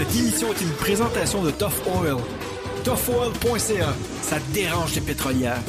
Cette émission est une présentation de Tough Oil. ToughOil.ca, ça dérange les pétrolières.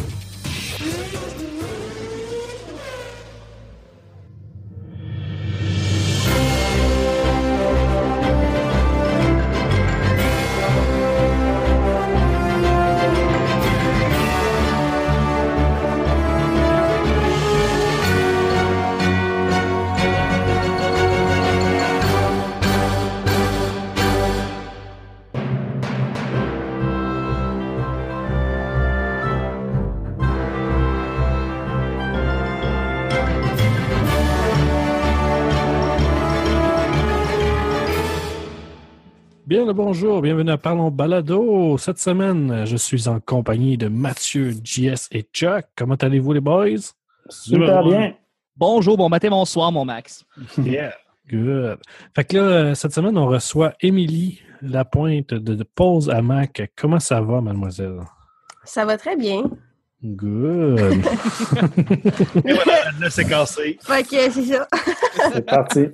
Le bonjour, bienvenue à Parlons Balado. Cette semaine, je suis en compagnie de Mathieu, JS et Chuck. Comment allez-vous les boys? Super bien. Bonjour, bon matin, bonsoir, mon Max. Yeah. Good. Fait que là, cette semaine, on reçoit Émilie Lapointe de, de Pause à Mac. Comment ça va, mademoiselle? Ça va très bien. Good. Et voilà, là, c'est cassé. Fait que c'est ça. C'est parti.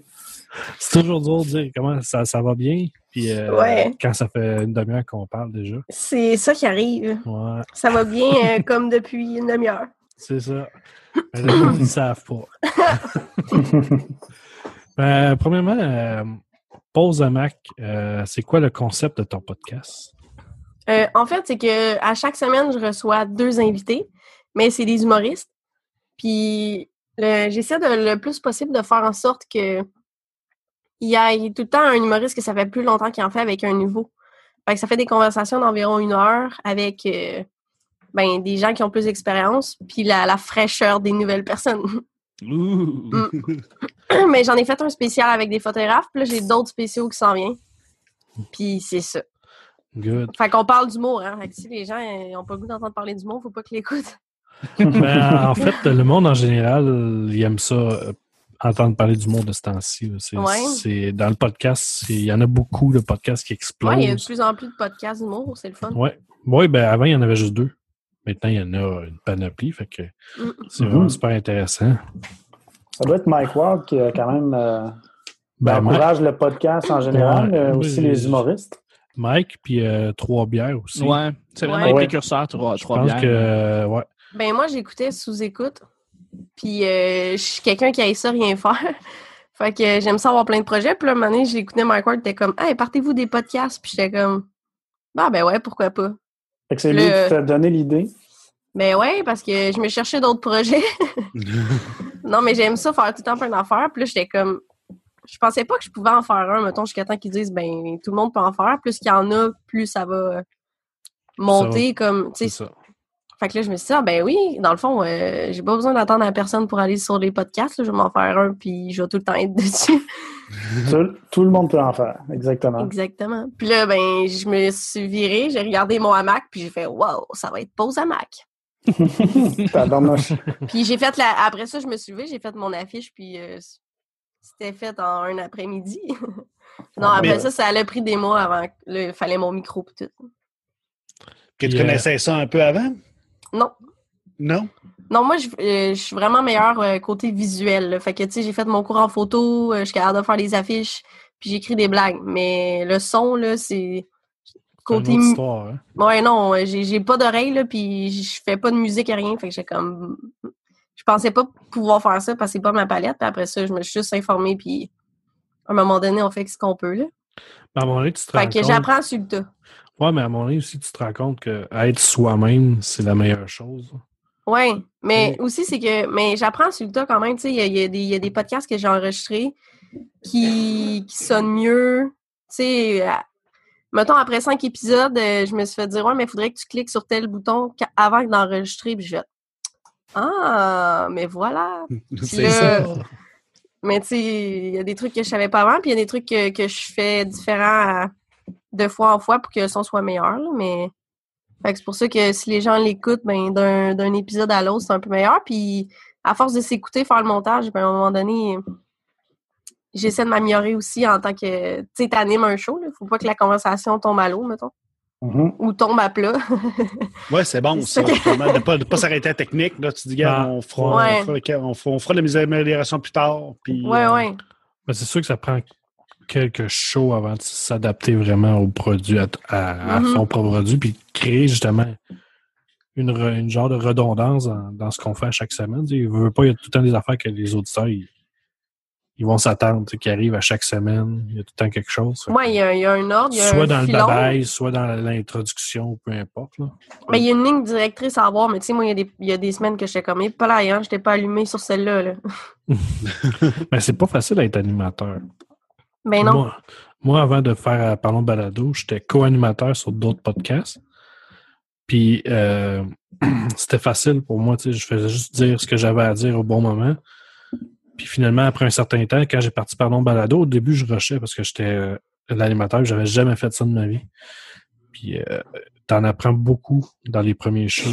C'est toujours dur de dire comment ça, ça va bien. Puis euh, Ouais. quand ça fait une demi-heure qu'on parle déjà. C'est ça qui arrive. Ouais, Ça va bien euh, comme depuis une demi-heure. c'est ça. Les gens, ils ne savent pas. Ben, premièrement, euh, Pause à Mac, euh, c'est quoi le concept de ton podcast? En fait, c'est que à chaque semaine, je reçois deux invités, mais c'est des humoristes. Puis j'essaie de le plus possible de faire en sorte que il y ait tout le temps un humoriste que ça fait plus longtemps qu'il en fait avec un nouveau. Fait que ça fait des conversations d'environ une heure avec euh, ben, des gens qui ont plus d'expérience, puis la, la fraîcheur des nouvelles personnes. Ouh. Mais j'en ai fait un spécial avec des photographes, puis là, j'ai d'autres spéciaux qui s'en viennent. Puis c'est ça. Good. Fait qu'on parle d'humour, hein. Fait que si les gens n'ont pas le goût d'entendre parler d'humour, faut pas qu'ils l'écoutent. Ben, en fait, le monde en général, il aime ça, euh, entendre parler du monde de ce temps-ci. là. C'est, Ouais. c'est- dans le podcast, c'est- il y en a beaucoup de podcasts qui explosent. Ouais, il y a de plus en plus de podcasts d'humour, c'est le fun. Ouais. Ouais, ben avant, il y en avait juste deux. Maintenant, il y en a une panoplie. Fait que Mm. c'est vraiment super intéressant. Ça doit être Mike Ward qui a quand même euh, Ben, Mike, encourage le podcast en général, Oui, aussi oui. les humoristes. Mike, puis euh, Trois Bières aussi. Ouais, c'est vraiment Ouais. un précurseur, trois, Je trois pense bières. que, euh, ouais. Ben moi, j'écoutais sous-écoute. Puis euh, je suis quelqu'un qui aille ça rien faire. fait que j'aime ça avoir plein de projets. Puis là, un moment donné, j'écoutais Mike Ward, t'es comme Hey, partez-vous des podcasts? Puis j'étais comme Bah ben ouais, pourquoi pas? Fait que c'est lui qui t'a donné l'idée? Ben ouais, parce que je me cherchais d'autres projets. non, mais j'aime ça faire tout le temps plein d'affaires. Puis là, j'étais comme. Je pensais pas que je pouvais en faire un, mettons, jusqu'à temps qu'ils disent, ben, tout le monde peut en faire. Plus qu'il y en a, plus ça va monter comme. tu C'est sais. ça. Fait que là, je me suis dit, ah, ben oui, dans le fond, euh, j'ai pas besoin d'attendre à personne pour aller sur les podcasts. là. je vais m'en faire un, puis je vais tout le temps être dessus. tout, tout le monde peut en faire, exactement. Exactement. Puis là, ben, je me suis virée, j'ai regardé mon hamac, puis j'ai fait, wow, ça va être pause hamac. Puis j'ai fait la. Après ça, je me suis levée, j'ai fait mon affiche, puis euh, c'était fait en un après-midi. non, Ah, après mais- ça, ça a pris des mois avant que il fallait mon micro pis tout. Que tu Puis, euh, connaissais ça un peu avant? Non. Non? Non, moi, je, euh, je suis vraiment meilleure euh, côté visuel. là. Fait que, tu sais, j'ai fait mon cours en photo, euh, je suis capable de faire des affiches, puis j'écris des blagues. Mais le son, là, c'est côté... une autre histoire. hein. Ouais, non, j'ai pas d'oreille, là, puis je fais pas de musique, rien. Fait que j'ai comme... Je pensais pas pouvoir faire ça parce que c'est pas ma palette. Puis après ça, je me suis juste informée, puis à un moment donné, on fait ce qu'on peut, là. À un moment donné, tu te Fait que j'apprends sur le tas. Ouais, mais à un moment donné aussi, tu te rends compte que être soi-même, c'est la meilleure chose. Ouais, mais Oui. aussi, c'est que... Mais j'apprends sur le tas quand même, tu sais, il y y a des- il y a des podcasts que j'ai enregistrés qui, qui sonnent mieux. Tu sais, mettons, après cinq épisodes, euh, je me suis fait dire, ouais, mais il faudrait que tu cliques sur tel bouton avant d'enregistrer, puis je fais, ah, mais voilà. C'est là, ça. Mais tu sais, il y a des trucs que je savais pas avant, puis il y a des trucs que, que je fais différents à- de fois en fois pour que le son soit meilleur. là, mais que c'est pour ça que si les gens l'écoutent, ben d'un d'un épisode à l'autre, c'est un peu meilleur. Puis à force de s'écouter, faire le montage, ben, à un moment donné, j'essaie de m'améliorer aussi en tant que. Tu sais, t'animes un show, là. Faut pas que la conversation tombe à l'eau, mettons. Mhm. Ou tombe à plat. Ouais, c'est bon, C'est ça. justement, de ne pas, de pas s'arrêter à la technique. Là, tu dis, Ah, on, fera, ouais. on, fera, on, fera, on fera de la amélioration plus tard. Puis, ouais, euh, ouais. Ben, c'est sûr que ça prend quelques shows avant de s'adapter vraiment au produit, à, à- à Mhm. son propre produit, puis créer justement une, une genre de redondance dans, dans ce qu'on fait à chaque semaine. Il veut pas, il y a tout le temps des affaires que les auditeurs, ils, ils vont s'attendre, qui arrivent à chaque semaine. Il y a tout le temps quelque chose. Moi, il y, a, il y a un ordre, il y a soit un dans le babaille, soit dans l'introduction, peu importe. Là. Mais il y a une ligne directrice à avoir, mais tu sais, moi, il y, a des, il y a des semaines que j'étais comme, eh, pas là, hein, j'étais pas allumé sur celle-là. Là. Mais c'est pas facile d'être animateur. Ben non. Moi, moi, avant de faire euh, Parlons balado, j'étais co-animateur sur d'autres podcasts. Puis euh, c'était facile pour moi, tu sais, je faisais juste dire ce que j'avais à dire au bon moment. Puis finalement, après un certain temps, quand j'ai parti Parlons balado, au début, je rushais parce que j'étais euh, l'animateur, j'avais jamais fait ça de ma vie. Puis euh, t'en apprends beaucoup dans les premiers shows.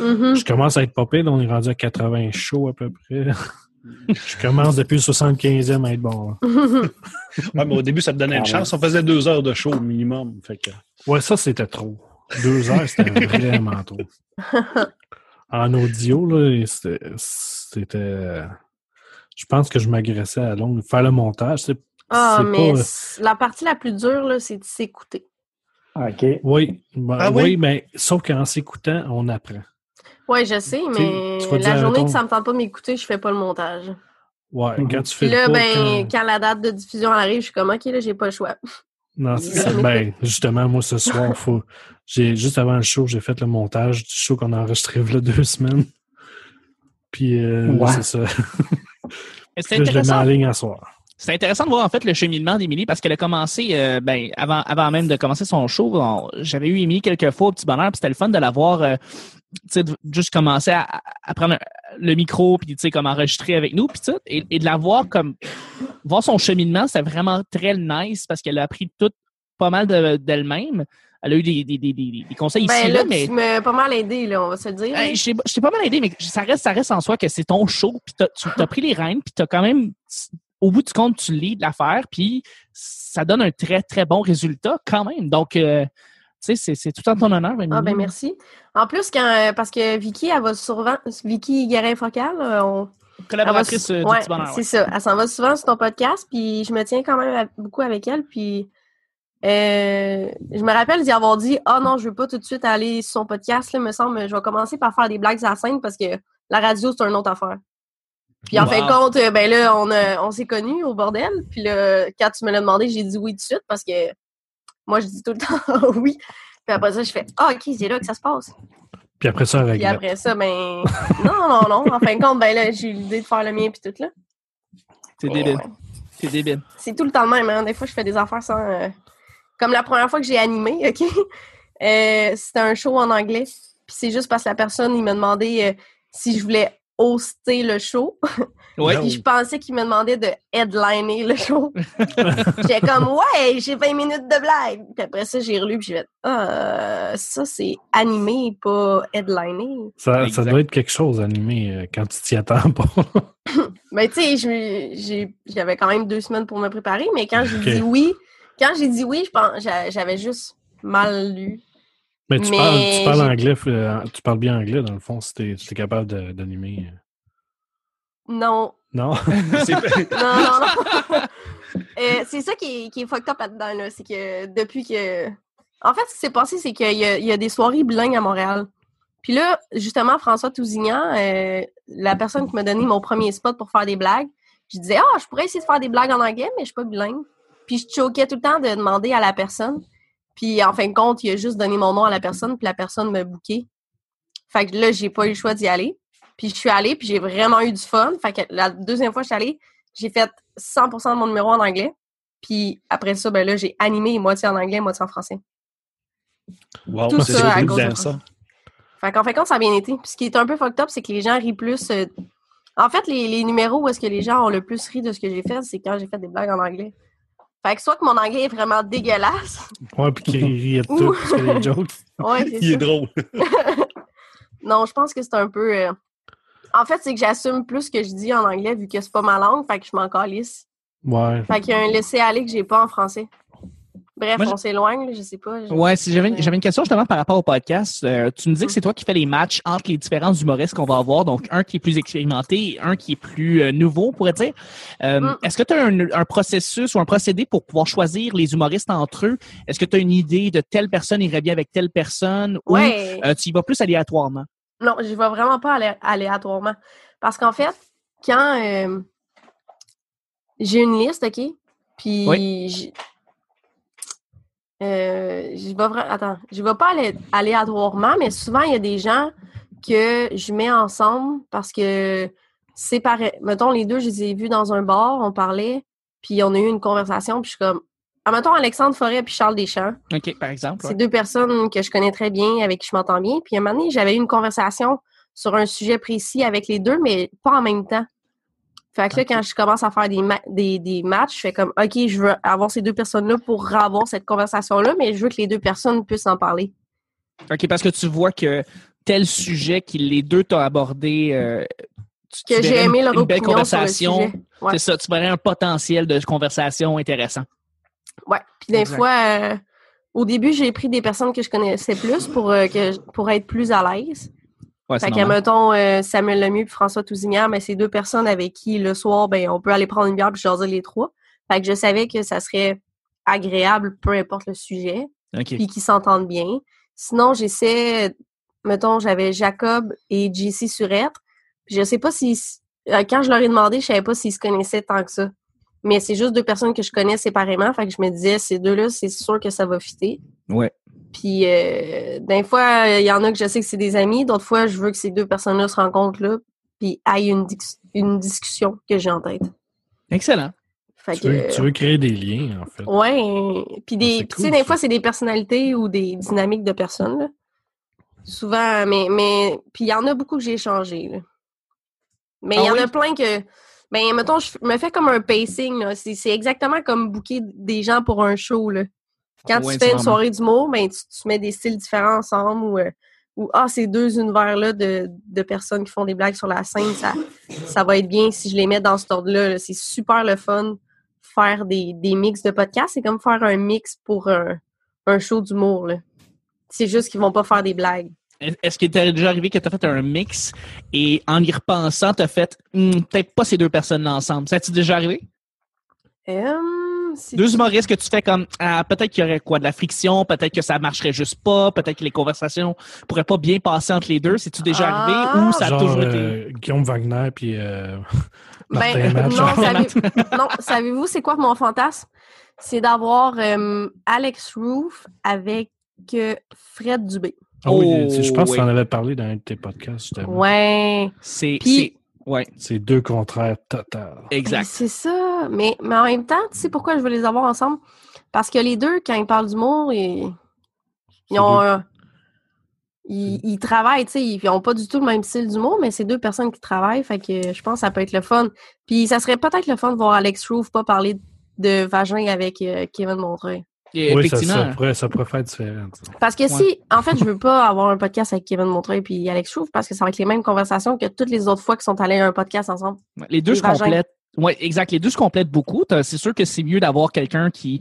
Mhm. Je commence à être popé, on est rendu à 80 shows à peu près. je commence depuis le 75e à être bon. Ouais, mais au début, ça te donnait une Ah chance. On faisait deux heures de show au minimum. Fait que... Ouais, ça, c'était trop. Deux heures, c'était vraiment trop. En audio, là, c'était. Je pense que je m'agressais à longue. Faire le montage, c'est. ah, mais pas- la partie la plus dure, là, c'est de s'écouter. OK. Oui, ben, Ah oui? oui? mais sauf qu'en s'écoutant, on apprend. Ouais, je sais, mais tu la dire, journée que ça me tente pas de m'écouter, je fais pas le montage. Ouais, Mhm. quand tu fais Puis là, pas, ben, quand- quand... la date de diffusion arrive, je suis comme, OK, là, j'ai pas le choix. Non, c'est ça. Ben, justement, moi, ce soir, faut. J'ai, juste avant le show, j'ai fait le montage du show qu'on a enregistré il y a deux semaines. Puis, euh, Ouais. c'est ça. C'est Là, je le mets en intéressant. ligne à soir. C'est intéressant de voir en fait le cheminement d'Émilie parce qu'elle a commencé, euh, ben, avant, avant même de commencer son show, on- j'avais eu Émilie quelques fois au petit bonheur, puis c'était le fun de la voir, euh, de juste commencer à, à prendre le micro, puis tu sais, comme enregistrer avec nous, puis tout, et, et de la voir comme, voir son cheminement, c'était vraiment très nice parce qu'elle a appris tout pas mal de- d'elle-même. Elle a eu des, des, des, des, conseils ici, Ben là, là, mais... tu m'as pas mal aidé, là, on va se le dire. Je t'ai pas mal aidé, mais ça reste, ça reste en soi que c'est ton show, puis tu as pris les rênes, puis tu as quand même, au bout du compte, tu lis l'affaire, puis ça donne un très, très bon résultat quand même. Donc, euh, sais, c'est- tout en ton honneur, Émilie. Ah ben merci. En plus, quand euh, parce que Vicky, elle va souvent Vicky Guérin-Focal, euh, on, Collaboratrice euh, va- ouais, du. C'est ouais. ça. Elle s'en va souvent sur ton podcast, puis je me tiens quand même à- beaucoup avec elle. Puis euh, je me rappelle d'y avoir dit Ah non, je veux pas tout de suite aller sur son podcast, là, me semble, je vais commencer par faire des blagues à la scène parce que la radio, c'est une autre affaire. Puis en Wow. fin de compte, euh, ben là, on s'est connus au bordel. Puis là, quand tu me l'as demandé, j'ai dit oui tout de suite parce que moi, je dis tout le temps oui. Puis après ça, je fais Ah, ok, c'est là que ça se passe. Puis après ça, Puis regrette. après ça, ben. Non, non, non. En fin de compte, ben là, j'ai eu l'idée de faire le mien puis tout là. C'est débile. ouais. C'est débile. C'est tout le temps le même, hein. Des fois, je fais des affaires sans. euh, Comme la première fois que j'ai animé, OK? Euh, C'était un show en anglais. Puis c'est juste parce que la personne, il m'a demandé euh, si je voulais hoster le show. Ouais. Puis je pensais qu'il me demandait de headliner le show. J'étais comme, ouais, j'ai 20 minutes de blague. Puis après ça, j'ai relu, puis j'ai fait, ah, euh, ça, c'est animé, pas headliner. Ça, doit être quelque chose animé euh, quand tu t'y attends pas. Mais tu sais, je- j'ai- j'avais quand même deux semaines pour me préparer, mais quand j'ai dit oui, quand j'ai dit oui, je pense j'a- j'avais juste mal lu. Mais tu Mais parles, tu parles j'ai- anglais, euh, tu parles bien anglais dans le fond, si t'es si t'es capable d'animer. Non, Non? C'est- non, non, non. Euh, c'est ça qui est, qui est fucked up là-dedans, là. C'est que depuis que. En fait, ce qui s'est passé, c'est qu'il y, a- il y a des soirées bilingues à Montréal. Puis là, justement, François Tousignan, euh, la personne qui m'a donné mon premier spot pour faire des blagues, je disais, ah, je pourrais essayer de faire des blagues en anglais, mais je suis pas bilingue. Puis je choquais tout le temps de demander à la personne. Puis en fin de compte, il a juste donné mon nom à la personne, puis la personne m'a booké. Fait que là, j'ai pas eu le choix d'y aller. Puis je suis allée, puis j'ai vraiment eu du fun. Fait que la deuxième fois que je suis allée, j'ai fait 100% de mon numéro en anglais. Puis après ça, ben là, j'ai animé moitié en anglais, moitié en français. Wow, Tout c'est ça à cause de ça. ça. Fait qu'en fin de compte, ça a bien été. Puis ce qui est un peu fucked up, c'est que les gens rient plus. euh, En fait, les, les numéros où est-ce que les gens ont le plus ri de ce que j'ai fait, c'est quand j'ai fait des blagues en anglais. Fait que soit que mon anglais est vraiment dégueulasse. Ouais, puis qu'il riait de tout, parce que les jokes. Ouais, c'est Il ça. est drôle. Non, je pense que c'est un peu. euh, En fait, c'est que j'assume plus ce que je dis en anglais vu que c'est pas ma langue, fait que je m'en calisse. Ouais. Fait qu'il y a un laisser-aller que j'ai pas en français. Bref, Moi, on s'éloigne, là, je sais pas. je- Ouais, si j'avais une, question justement par rapport au podcast. Euh, tu me dis que c'est toi qui fais les matchs entre les différents humoristes qu'on va avoir, donc un qui est plus expérimenté et un qui est plus euh, nouveau, on pourrait dire. Euh, Mm. Est-ce que tu as un, un processus ou un procédé pour pouvoir choisir les humoristes entre eux? Est-ce que tu as une idée de telle personne irait bien avec telle personne ou Ouais. euh, tu y vas plus aléatoirement? Non, je vais vraiment pas alé- aléatoirement. Parce qu'en fait, quand euh, j'ai une liste, OK? Puis Oui. j'- euh, vais Attends, je vais pas aller aléatoirement, mais souvent il y a des gens que je mets ensemble parce que c'est pareil. Mettons, les deux, je les ai vus dans un bar, on parlait, puis on a eu une conversation, puis je suis comme. Mettons Alexandre Forêt puis Charles Deschamps. OK, par exemple. C'est deux personnes que je connais très bien, avec qui je m'entends bien. Puis à un moment donné, j'avais eu une conversation sur un sujet précis avec les deux, mais pas en même temps. Fait que là, quand je commence à faire des, ma- des, des matchs, je fais comme, OK, je veux avoir ces deux personnes-là pour avoir cette conversation-là, mais je veux que les deux personnes puissent en parler. OK, parce que tu vois que tel sujet qui les deux t'ont abordé, euh, tu- Que j'ai aimé une- leur une belle conversation. Ouais. C'est ça, tu verrais un potentiel de conversation intéressant. Ouais. Puis des fois, euh, au début, j'ai pris des personnes que je connaissais plus pour, euh, que, pour être plus à l'aise. Ouais, Fait que, normal. mettons, euh, Samuel Lemieux et François Tousignan, mais c'est deux personnes avec qui, le soir, ben, on peut aller prendre une bière puis jaser les trois. Fait que je savais que ça serait agréable, peu importe le sujet, puis qu'ils s'entendent bien. Sinon, j'essaie, mettons, j'avais Jacob et JC Surette. Je sais pas si, quand je leur ai demandé, je savais pas s'ils se connaissaient tant que ça. Mais c'est juste deux personnes que je connais séparément. Fait que je me disais, ces deux-là, c'est sûr que ça va fitter. Ouais. Puis, euh, d'un fois, il y en a que je sais que c'est des amis. D'autres fois, je veux que ces deux personnes-là se rencontrent là, puis aillent une, dis- une discussion que j'ai en tête. Excellent. Fait Tu veux, que, tu veux créer des liens, en fait. ouais. Puis des, Ah, c'est puis tu sais, des fois, c'est des personnalités ou des dynamiques de personnes. là. Souvent, mais, mais, puis il y en a beaucoup que j'ai changé. là. Mais il Ah y en oui? a plein que, ben, mettons, je me fais comme un pacing. C'est exactement comme booker des gens pour un show. Là. Quand Ouais, tu fais une soirée d'humour, ben, tu, tu mets des styles différents ensemble ou, euh, ou ah, ces deux univers-là de, de personnes qui font des blagues sur la scène, ça, ça va être bien si je les mets dans cet ordre-là. là. C'est super le fun faire des, des mix de podcasts. C'est comme faire un mix pour un, un show d'humour. C'est juste qu'ils vont pas faire des blagues. Est-ce qu'il t'est déjà arrivé que tu as fait un mix et en y repensant, tu as fait Hmm, peut-être pas ces deux personnes-là ensemble? Ça t'est déjà arrivé? Hum, c'est- Deux humoristes que tu fais comme ah, peut-être qu'il y aurait quoi de la friction, peut-être que ça marcherait juste pas, peut-être que les conversations pourraient pas bien passer entre les deux. C'est-tu déjà Ah! arrivé ou ça a Genre toujours été? euh, Guillaume Wagner puis euh, Ben, non, savez- non, savez-vous, c'est quoi mon fantasme? C'est d'avoir euh, Alex Roof avec euh, Fred Dubé. Ah oui, Oh, je pense que oui. tu en avais parlé dans un de tes podcasts, justement. Ouais. C'est Puis- c'est- ouais, C'est deux contraires total. Ben, exact. C'est ça. Mais, mais en même temps, tu sais pourquoi je veux les avoir ensemble? Parce que les deux, quand ils parlent d'humour, ils, ils ont. euh, ils, ils travaillent, tu sais, ils n'ont pas du tout le même style d'humour, mais c'est deux personnes qui travaillent, fait que je pense que ça peut être le fun. Puis ça serait peut-être le fun de voir Alex Roof pas parler de vagin avec euh, Kevin Montreuil. Et Oui, ça, effectivement. ça, pourrait, ça pourrait faire différent. ça. Parce que si, en fait, je veux pas avoir un podcast avec Kevin Montreuil puis Alex Roof parce que ça va être les mêmes conversations que toutes les autres fois qu'ils sont allés à un podcast ensemble. Les deux Les se vagins. complètent. Oui, exact. Les deux se complètent beaucoup. C'est sûr que c'est mieux d'avoir quelqu'un qui,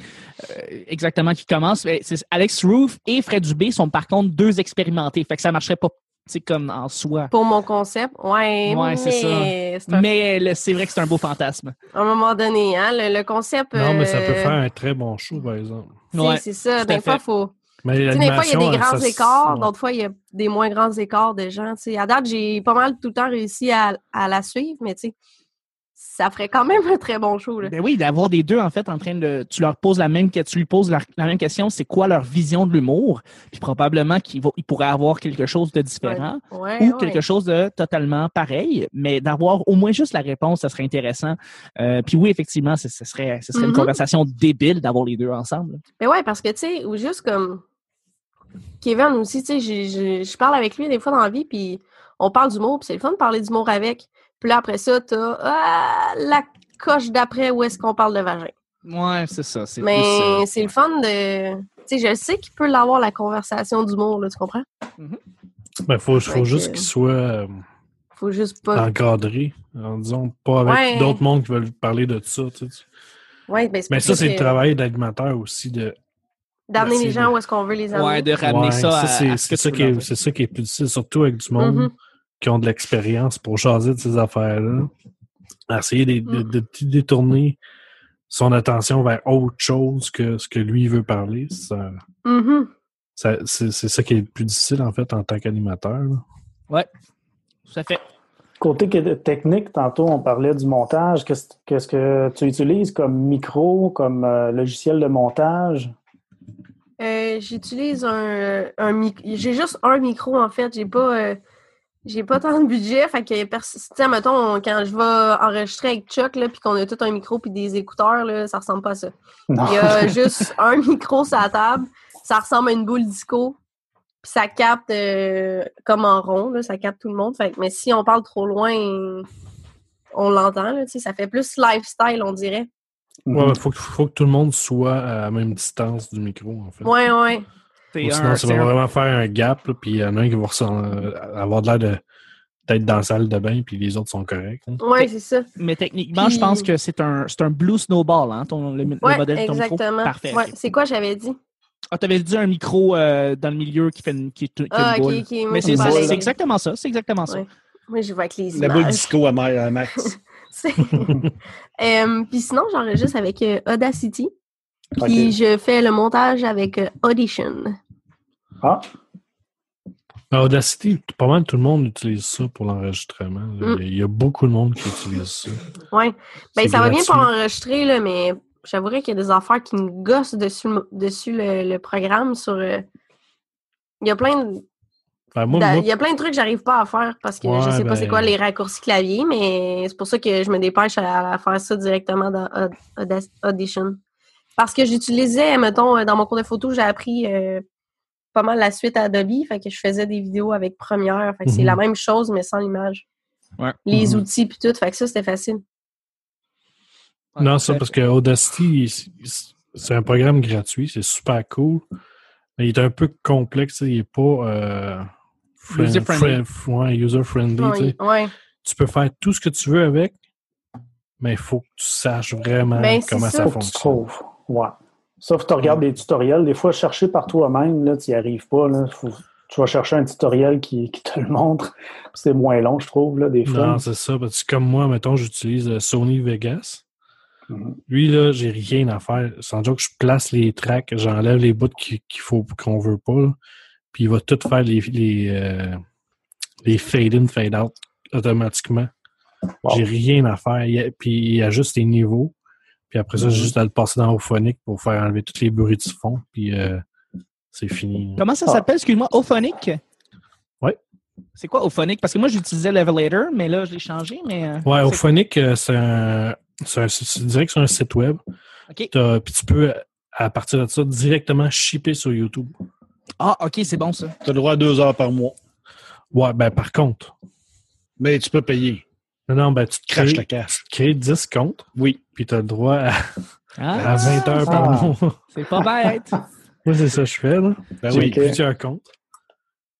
euh, exactement, qui commence. Mais c'est- Alex Roof et Fred Dubé sont par contre deux expérimentés. Fait que ça marcherait pas, sais, comme en soi. Pour mon concept, ouais, Ouais, c'est ça. mais c'est un- Mais le- c'est vrai que c'est un beau fantasme. à un moment donné, hein, le, le concept. Non, mais ça peut euh, faire un très bon show, par exemple. Ouais, C'est ça. Des fois, fait. faut. Mais Tu sais, des fois, il y a des grands ça, écarts, d'autres fois, il y a des moins grands écarts de gens. tu sais. À date, j'ai pas mal tout le temps réussi à, à la suivre, mais tu sais, ça ferait quand même un très bon show. Là. Ben oui, d'avoir des deux, en fait, en train de. Tu leur poses la même tu lui poses la, la même question, c'est quoi leur vision de l'humour? Puis probablement qu'ils ils pourraient avoir quelque chose de différent. Ouais, ou ouais. quelque chose de totalement pareil, mais d'avoir au moins juste la réponse, ça serait intéressant. Euh, puis oui, effectivement, ce, ce serait, une Mhm. conversation débile d'avoir les deux ensemble. Mais ouais, parce que, tu sais, ou juste comme Kevin aussi, tu sais, je parle avec lui des fois dans la vie, puis on parle d'humour, puis c'est le fun de parler d'humour avec. Puis là, après ça, t'as ah, la coche d'après où est-ce qu'on parle de vagin. Ouais, c'est ça. C'est Mais euh, c'est le fun de... Tu sais, je sais qu'il peut l'avoir, la conversation d'humour, là, tu comprends? Ben, faut, faut juste qu'il soit euh, Faut juste pas... encadré, en disant pas avec Ouais. d'autres mondes qui veulent parler de ça. tu sais. Ouais, ben, Mais ça, c'est que- le travail d'animateur aussi de D'amener Ben, les gens de- où est-ce qu'on veut les amener. Ouais, de ramener Ouais, ça à, c'est ça, tu ça qui est plus difficile, surtout avec du monde Mhm. Qui ont de l'expérience pour jaser de ces affaires-là. Essayer de, de- de détourner son attention vers autre chose que ce que lui veut parler. ça- Mhm. ça- c'est c'est ça qui est le plus difficile, en fait, en tant qu'animateur. là. Tout à fait. Côté que- technique, tantôt, on parlait du montage. Qu'est-ce qu'est-ce que tu utilises comme micro, comme euh, logiciel de montage? Euh, J'utilise un, un micro. J'ai juste un micro, en fait. J'ai pas. euh, J'ai pas tant de budget, fait que, pers- tu sais, mettons, quand je vais enregistrer avec Chuck, là, puis qu'on a tout un micro puis des écouteurs, là, ça ressemble pas à ça. Non. Il y a juste un micro sur la table, ça ressemble à une boule disco, puis ça capte euh, comme en rond, là, ça capte tout le monde. Fait que, mais si on parle trop loin, on l'entend, là, tu sais, ça fait plus lifestyle, on dirait. Ouais, il faut, que- faut que tout le monde soit à la même distance du micro, en fait. Ouais, ouais. Ou sinon, ça va un- vraiment faire un gap, là, puis il y en a un qui va euh, avoir de l'air de d'être dans la salle de bain, puis les autres sont corrects. hein. Ouais, c'est ça. Mais techniquement, Puis- je pense que c'est un, c'est un blue snowball, hein, ton, le, modèle de ton micro. exactement. Parfait. Ouais, c'est quoi j'avais dit? Ah, t'avais dit un micro euh, dans le milieu qui fait une, qui, qui une Ah, ok, boule. moi, Mais c'est exactement ça. C'est exactement ça. Ouais. Moi, je vois avec les La boule images. disco à, à Max. C'est- Euh, puis sinon, j'enregistre avec euh, Audacity. Puis je fais le montage avec euh, Audition. Ah, Ben, Audacity, pas mal tout le monde utilise ça pour l'enregistrement. Mm. Il y a- beaucoup de monde qui utilise ça. Ouais. Ben, ça va bien pour enregistrer, là, mais j'avouerais qu'il y a des affaires qui me gossent dessus, le- dessus le, le programme sur. euh, Il y a plein de. Ben, moi, d'a- moi, Il y a plein de trucs que j'arrive pas à faire parce que je Ouais, sais pas c'est ben- quoi les raccourcis clavier, mais c'est pour ça que je me dépêche à, à faire ça directement dans Audition. Parce que j'utilisais, mettons, euh, dans mon cours de photo, j'ai appris euh, pas mal la suite à Adobe, fait que je faisais des vidéos avec Premiere, fait que c'est Mhm. la même chose mais sans l'image. Ouais. Les Mhm. outils puis tout, fait que ça c'était facile. non, ça, parce que Audacity, c'est- un programme gratuit, c'est super cool. Mais il est un peu complexe, il n'est pas euh, friend- User-friendly. friend- ouais. Ouais, ouais. Tu peux faire tout ce que tu veux avec, mais il faut que tu saches vraiment Ben, comment ça. ça, fonctionne. Ouais. Sauf que tu regardes des tutoriels. Des fois, chercher par toi-même, là, tu n'y arrives pas. Là. Faut- tu vas chercher un tutoriel qui, qui te le montre. C'est moins long, je trouve, là, des fois. Non, c'est ça. Parce que comme moi, mettons, j'utilise euh, Sony Vegas. Mhm. Lui, là, j'ai rien à faire. Sans dire que je place les tracks, j'enlève les bouts qui- qu'il faut qu'on veut pas. là. Puis il va tout faire les, les, euh, les fade-in, fade-out automatiquement. Wow. J'ai rien à faire. Il a- puis il y a juste les niveaux. Puis après ça, Mhm. j'ai juste à le passer dans Ophonic pour faire enlever tous les bruits de fond. Puis euh, c'est fini. Comment ça Ah. s'appelle, excuse-moi, Ophonic? Ouais. C'est quoi Ophonic? Parce que moi, j'utilisais Levelator, mais là, je l'ai changé. Mais, euh, Ouais, Ophonic, euh, c'est un, c'est un, c'est- je dirais que c'est un site web. OK. T'as- Puis tu peux, à partir de ça, directement shipper sur YouTube. Ah, OK, c'est bon, ça. Tu as le droit à deux heures par mois. Ouais, ben par contre, Mais tu peux payer. Non, non, ben tu te crées, ta casse. tu te crées 10 comptes, Oui. puis tu as le droit à, Ah, à 20 heures par Ah. mois. c'est pas bête. Moi, c'est ça que je fais, là. Ben oui. Ok. plusieurs comptes.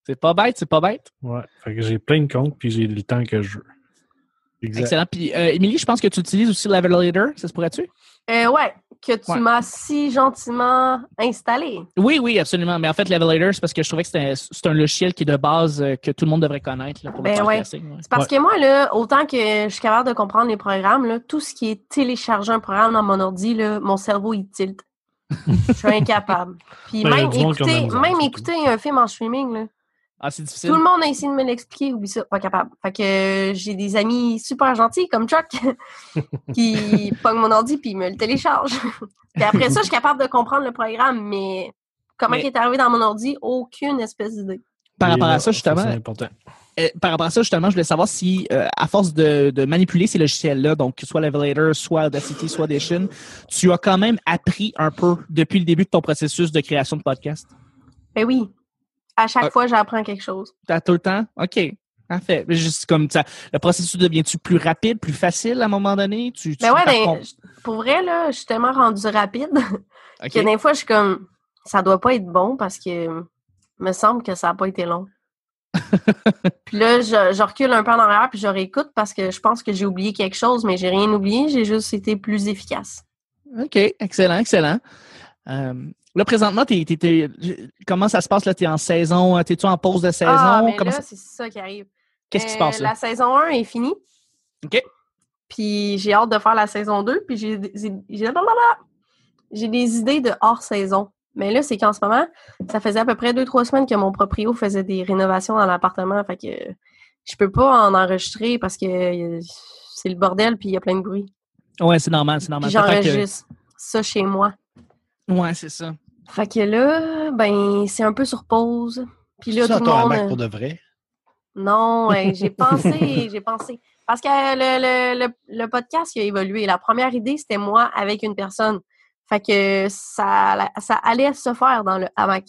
C'est pas bête, c'est pas bête. Ouais. Fait que j'ai plein de comptes, puis j'ai le temps que je veux. Exact. Excellent. Puis, euh, Émilie, je pense que tu utilises aussi Levelator. Ça se pourrait-tu? Euh, ouais, que tu Ouais. m'as si gentiment installé. Oui, oui, absolument. Mais en fait, Levelator, c'est parce que je trouvais que c'était c'est un logiciel qui est de base euh, que tout le monde devrait connaître là, pour Ben le ouais. C'est parce que moi, là, autant que je suis capable de comprendre les programmes, là, tout ce qui est télécharger un programme dans mon ordi, là, mon cerveau, il tilt. Je suis incapable. Puis Ben, même, écouter, même écouter un film en streaming, là, Ah, c'est difficile. tout le monde a essayé de me l'expliquer, oublie ça, pas capable. Fait que euh, j'ai des amis super gentils comme Chuck qui pognent mon ordi puis me le téléchargent. puis après ça, je suis capable de comprendre le programme, mais comment Mais- il est arrivé dans mon ordi, aucune espèce d'idée. Par rapport à ça, justement, C'est important. Euh, par rapport à ça, justement, je voulais savoir si, euh, à force de, de manipuler ces logiciels-là, donc soit Levelator, soit Audacity, soit Audition, tu as quand même appris un peu depuis le début de ton processus de création de podcast? Ben oui, à chaque Ah. fois, j'apprends quelque chose. T'as tout le temps? OK. Parfait. Juste comme ça, le processus devient-tu plus rapide, plus facile à un moment donné? Tu, tu Ben ouais, ben, pour vrai, là, je suis tellement rendue rapide que des fois, je suis comme, ça doit pas être bon parce que me semble que ça a pas été long. puis là, je, je recule un peu en arrière puis je réécoute parce que je pense que j'ai oublié quelque chose, mais j'ai rien oublié, j'ai juste été plus efficace. OK. Excellent, excellent. Euh, là, présentement, comment ça se passe? Là? T'es en saison? euh, T'es-tu en pause de saison? Ah, mais Comment là, ça- c'est ça qui arrive. Qu'est-ce qui se Euh, passe là? La saison 1 est finie. OK. Puis j'ai hâte de faire la saison 2. Puis j'ai des- idées de hors-saison. Mais là, c'est qu'en ce moment, ça faisait à peu près deux, trois semaines que mon proprio faisait des rénovations dans l'appartement. Fait que je peux pas en enregistrer parce que euh, c'est le bordel puis il y a plein de bruit. Ouais, c'est normal, c'est normal. Ça que- j'enregistre ça chez moi. Ouais, c'est ça. Fait que là, ben, c'est un peu sur pause. Puis là, tout le monde... hamac pour de vrai? Non, ouais, j'ai pensé, j'ai pensé. Parce que le, le, le, le podcast il a évolué. La première idée, c'était moi avec une personne. Fait que ça, ça allait se faire dans le hamac.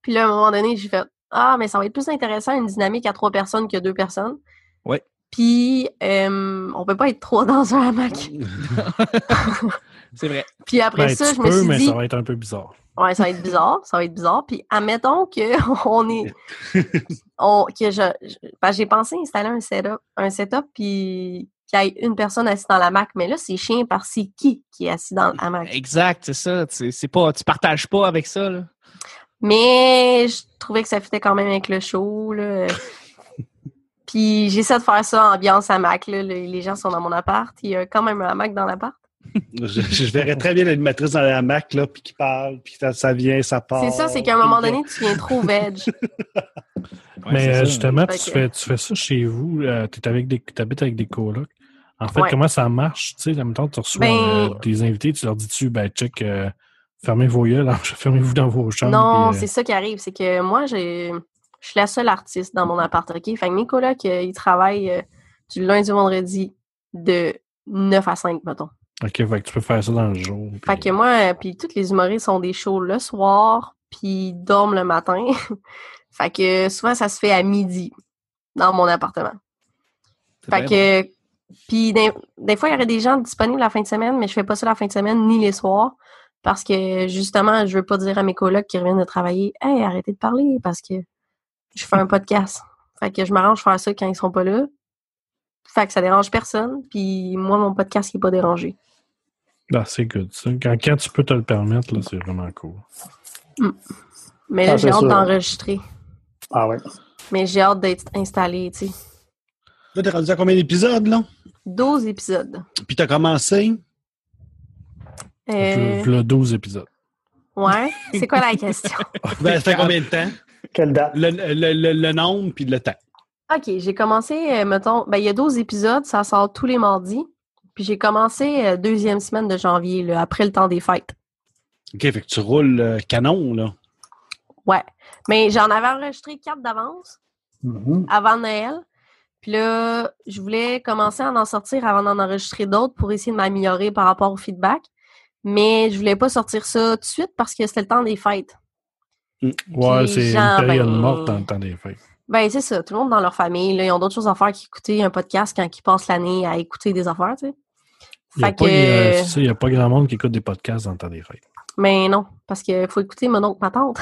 Puis là, à un moment donné, j'ai fait Ah, mais ça va être plus intéressant une dynamique à trois personnes que deux personnes. Ouais. Puis euh, on peut pas être trois dans un hamac. C'est vrai. Puis après Ben, ça, tu je me suis mais dit ça va être un peu bizarre. Ouais, ça va être bizarre, ça va être bizarre. Puis admettons que on est, on, que je, j'ai pensé installer un setup, un setup, puis qu'il y ait une personne assise dans la Mac. Mais là, c'est chiant parce que c'est qui qui est assis dans la Mac? Exact, c'est ça. C'est pas, tu partages pas avec ça. Là. Mais je trouvais que ça fitait quand même avec le show. Là. puis j'essaie de faire ça ambiance à Mac. Là. Les gens sont dans mon appart. Il y a quand même un Mac dans l'appart. Je, je verrais très bien l'animatrice dans la hamac, là, puis qui parle, puis ça, ça vient, ça part. C'est ça, c'est qu'à un moment donné, tu viens trop veg. Ouais, mais euh, justement, tu, fais, tu fais ça chez vous, euh, tu avec des, habites avec des colocs. En fait, Ouais. comment ça marche? Tu sais, en même temps, tu reçois Ben- euh, des invités, tu leur dis-tu, ben, check, euh, fermez vos yeux, fermez-vous dans vos chambres. Non, euh, c'est ça qui arrive. C'est que moi, j'ai, je suis la seule artiste dans mon appart, OK? Fait que mes colocs, euh, ils travaillent euh, du lundi au vendredi de 9 à 5, mettons. OK, fait que tu peux faire ça dans le jour. puis- Fait que moi, euh, puis tous les humoristes ont des shows le soir, puis ils dorment le matin. fait que souvent, ça se fait à midi dans mon appartement. Fait que, puis des, des fois, il y aurait des gens disponibles la fin de semaine, mais je fais pas ça la fin de semaine ni les soirs. Parce que, justement, je veux pas dire à mes colocs qui reviennent de travailler, hey, arrêtez de parler parce que je fais un podcast. Fait que je m'arrange faire ça quand ils sont pas là. Fait que ça dérange personne. Puis moi, mon podcast, il est pas dérangé. Ah, c'est good, ça. Quand, quand tu peux te le permettre, là, c'est vraiment cool. Mais là, Ah, j'ai hâte sûr. d'enregistrer. Ah ouais. Mais j'ai hâte d'être installé, tu sais. Là, t'es rendu à combien d'épisodes, là? 12 épisodes. Puis t'as commencé? Euh, V'là 12 épisodes. ouais. C'est quoi la question? Ben, ça fait combien de temps? Quelle date? Le, le, le, le nombre, puis le temps. OK, j'ai commencé, euh, mettons, ben, il y a 12 épisodes, ça sort tous les mardis. Puis j'ai commencé euh, deuxième semaine de janvier, là, après le temps des fêtes. OK, fait que tu roules euh, canon, là. Ouais. Mais j'en avais enregistré quatre d'avance Mhm. avant Noël. Puis là, je voulais commencer à en sortir avant d'en enregistrer d'autres pour essayer de m'améliorer par rapport au feedback. Mais je voulais pas sortir ça tout de suite parce que c'était le temps des fêtes. Ouais, les c'est une période ben- morte dans le temps des fêtes. Ben, c'est ça. Tout le monde dans leur famille, là, ils ont d'autres choses à faire qu'écouter un podcast quand ils passent l'année à écouter des affaires, tu sais. Il n'y a, Fait pas- il y a- que... c'est ça, il y a pas grand monde qui écoute des podcasts dans le temps des fêtes. Mais non, parce qu'il faut écouter mon oncle, ma tante.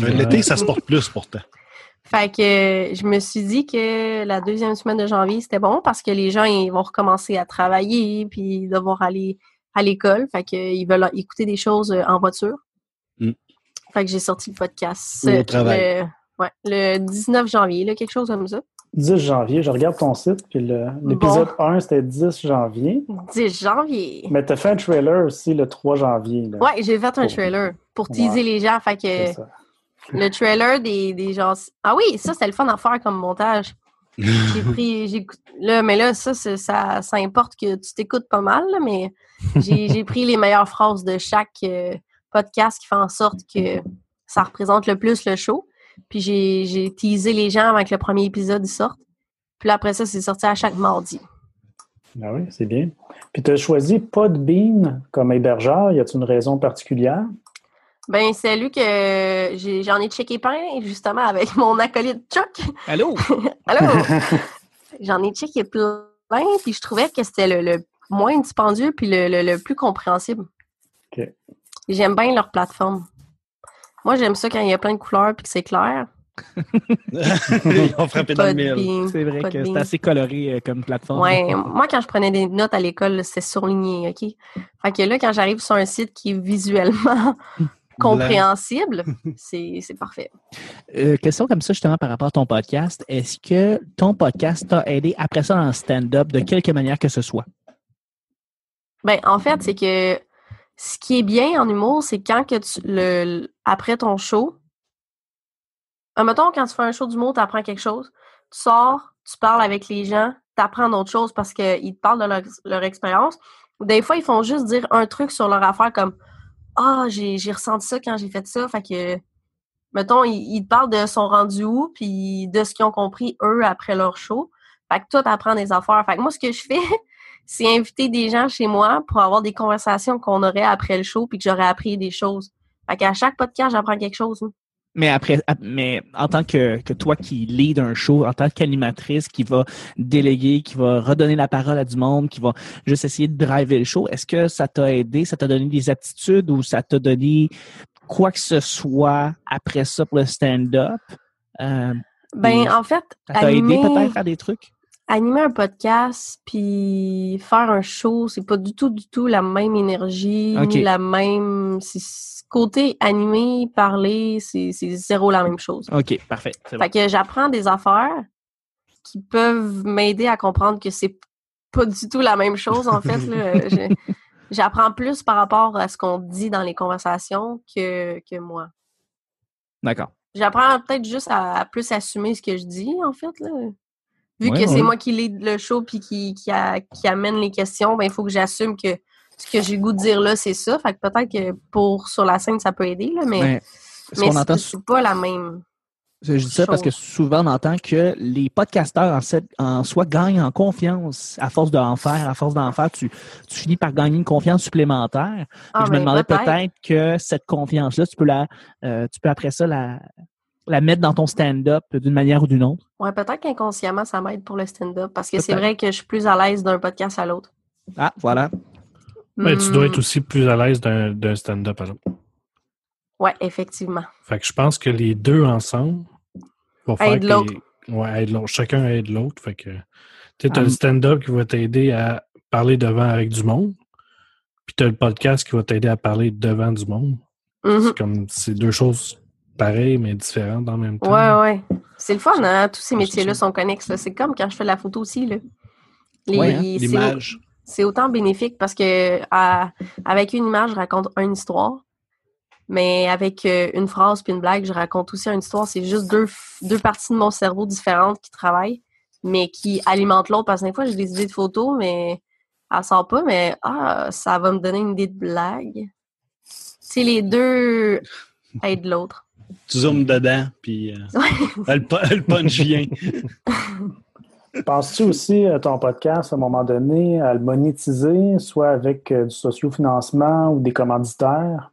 Euh, L'été, ça se porte plus, pourtant. Fait que euh, je me suis dit que la deuxième semaine de janvier, c'était bon parce que les gens, ils vont recommencer à travailler puis devoir aller à l'école. Fait qu'ils veulent écouter des choses euh, en voiture. Mm. Fait que j'ai sorti le podcast. Ou au euh, travail. Le, ouais, le 19 janvier, là, quelque chose comme ça. 10 janvier, je regarde ton site, puis l'épisode 1, c'était 10 janvier. 10 janvier. Mais tu as fait un trailer aussi le 3 janvier. là. Ouais, j'ai fait un trailer pour teaser Ouais. les gens. Fait C'est que ça. le trailer des, des gens. Ah oui, ça, c'était le fun à faire comme montage. J'ai pris. Là, mais là, ça, c'est- ça, ça importe que tu t'écoutes pas mal, là, mais j'ai j'ai pris les meilleures phrases de chaque euh, podcast qui fait en sorte que ça représente le plus le show. Puis j'ai j'ai teasé les gens avant que le premier épisode sorte. Puis là, après ça, c'est sorti à chaque mardi. Ah oui, c'est bien. Puis tu as choisi Podbean comme hébergeur. Y a-t-il une raison particulière? Ben, c'est lui que j'ai- j'en ai checké plein, justement, avec mon acolyte Chuck. Allô? Allô? J'en ai checké plein, puis je trouvais que c'était le, le moins dispendieux puis le, le- le plus compréhensible. OK. J'aime bien leur plateforme. Moi, j'aime ça quand il y a plein de couleurs puis que c'est clair. Ils ont frappé dans Pas le de mille. C'est vrai que c'est assez coloré euh, comme plateforme. Ouais, moi, quand je prenais des notes à l'école, c'était surligné, OK? Fait que là, quand j'arrive sur un site qui est visuellement compréhensible, c'est c'est parfait. Euh, question comme ça, justement, par rapport à ton podcast. Est-ce que ton podcast t'a aidé après ça dans le stand-up de quelque manière que ce soit? Ben, en fait, c'est que ce qui est bien en humour, c'est quand que tu le, après ton show, euh, mettons, quand tu fais un show d'humour, tu apprends quelque chose, tu sors, tu parles avec les gens, tu apprends d'autres choses parce qu'ils te parlent de leur, expérience. Des fois, ils font juste dire un truc sur leur affaire comme Ah, j'ai ressenti ça quand j'ai fait ça. Fait que, mettons, ils, ils te parlent de son rendu où, puis de ce qu'ils ont compris, eux, après leur show. Fait que toi, t'apprends des affaires. Fait que moi, ce que je fais, c'est inviter des gens chez moi pour avoir des conversations qu'on aurait après le show, puis que j'aurais appris des choses. Fait qu'à chaque podcast, j'apprends quelque chose. hein. Mais après, ap- mais en tant que, que toi qui lead un show, en tant qu'animatrice qui va déléguer, qui va redonner la parole à du monde, qui va juste essayer de driver le show, est-ce que ça t'a aidé, ça t'a donné des aptitudes ou ça t'a donné quoi que ce soit après ça pour le stand-up? Euh, Ben, en fait, ça t'a aidé peut-être à des trucs? Animer un podcast puis faire un show, c'est pas du tout, du tout la même énergie, ni la même. Côté animé, parler, c'est zéro la même chose. OK, parfait. bon. Fait que j'apprends des affaires qui peuvent m'aider à comprendre que c'est pas du tout la même chose, en fait. là. J'apprends plus par rapport à ce qu'on dit dans les conversations que, que moi. D'accord. J'apprends peut-être juste à, à plus assumer ce que je dis, en fait. Là. Vu Ouais, que c'est ouais. moi qui lead le show puis qui, qui, a- qui amène les questions, ben il faut que j'assume que ce que j'ai le goût de dire là, c'est ça. Fait que peut-être que pour sur la scène, ça peut aider, là, mais, Mais ce mais entend c'est pas la même. Je dis ça parce que souvent on entend que les podcasteurs en, soi gagnent en confiance à force d'en faire, à force d'en faire, tu, tu finis par gagner une confiance supplémentaire. Ah, je me ben, demandais peut-être que cette confiance-là, tu peux la, euh, tu peux après ça la, la mettre dans ton stand-up d'une manière ou d'une autre? Ouais, peut-être qu'inconsciemment, ça m'aide pour le stand-up parce que c'est vrai que je suis plus à l'aise d'un podcast à l'autre. Ah, voilà. Mais tu dois Hmm, être aussi plus à l'aise d'un d'un stand-up à l'autre. Ouais, effectivement. Fait que je pense que les deux ensemble vont faire Aide que l'autre. les- Ouais, aide l'autre. Chacun aide l'autre. Fait que tu as le stand-up qui va t'aider à parler devant avec du monde. Puis tu as le podcast qui va t'aider à parler devant du monde. Mhm. C'est comme c'est deux choses pareilles mais différentes en même temps. Ouais, ouais. C'est le fun, hein? Tous ces métiers-là sont connexes. C'est comme quand je fais la photo aussi. Là. Ouais, hein, c'est- L'image. c'est autant bénéfique parce que à- avec une image, je raconte une histoire. Mais avec euh, une phrase puis une blague, je raconte aussi une histoire. C'est juste deux, deux parties de mon cerveau différentes qui travaillent, mais qui alimentent l'autre. Parce que des fois, j'ai des idées de photos, mais elle sort pas, mais ah, ça va me donner une idée de blague. C'est les deux aident l'autre. Tu zoomes dedans, puis euh, Ouais. le, pu- le punch vient. Penses-tu aussi à ton podcast à un moment donné à le monétiser, soit avec euh, du sociofinancement ou des commanditaires?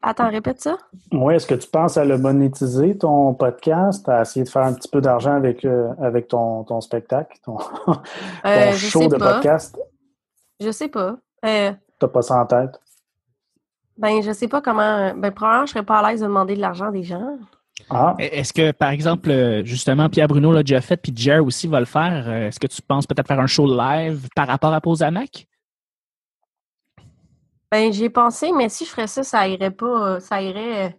Attends, répète ça. Oui, est-ce que tu penses à le monétiser, ton podcast, à essayer de faire un petit peu d'argent avec, euh, avec ton, ton spectacle, ton, Euh, show de pas. podcast? Je sais pas. Euh, T'as pas ça en tête? Ben, je sais pas comment. Ben, probablement, je serais pas à l'aise de demander de l'argent des gens. Ah, Est-ce que, par exemple, euh, justement, Pierre Bruno l'a déjà fait, puis Jer aussi va le faire. euh, Est-ce que tu penses peut-être faire un show live par rapport à Pause à Mac? Ben, j'y ai pensé, mais si je ferais ça, ça irait pas. euh, Ça irait.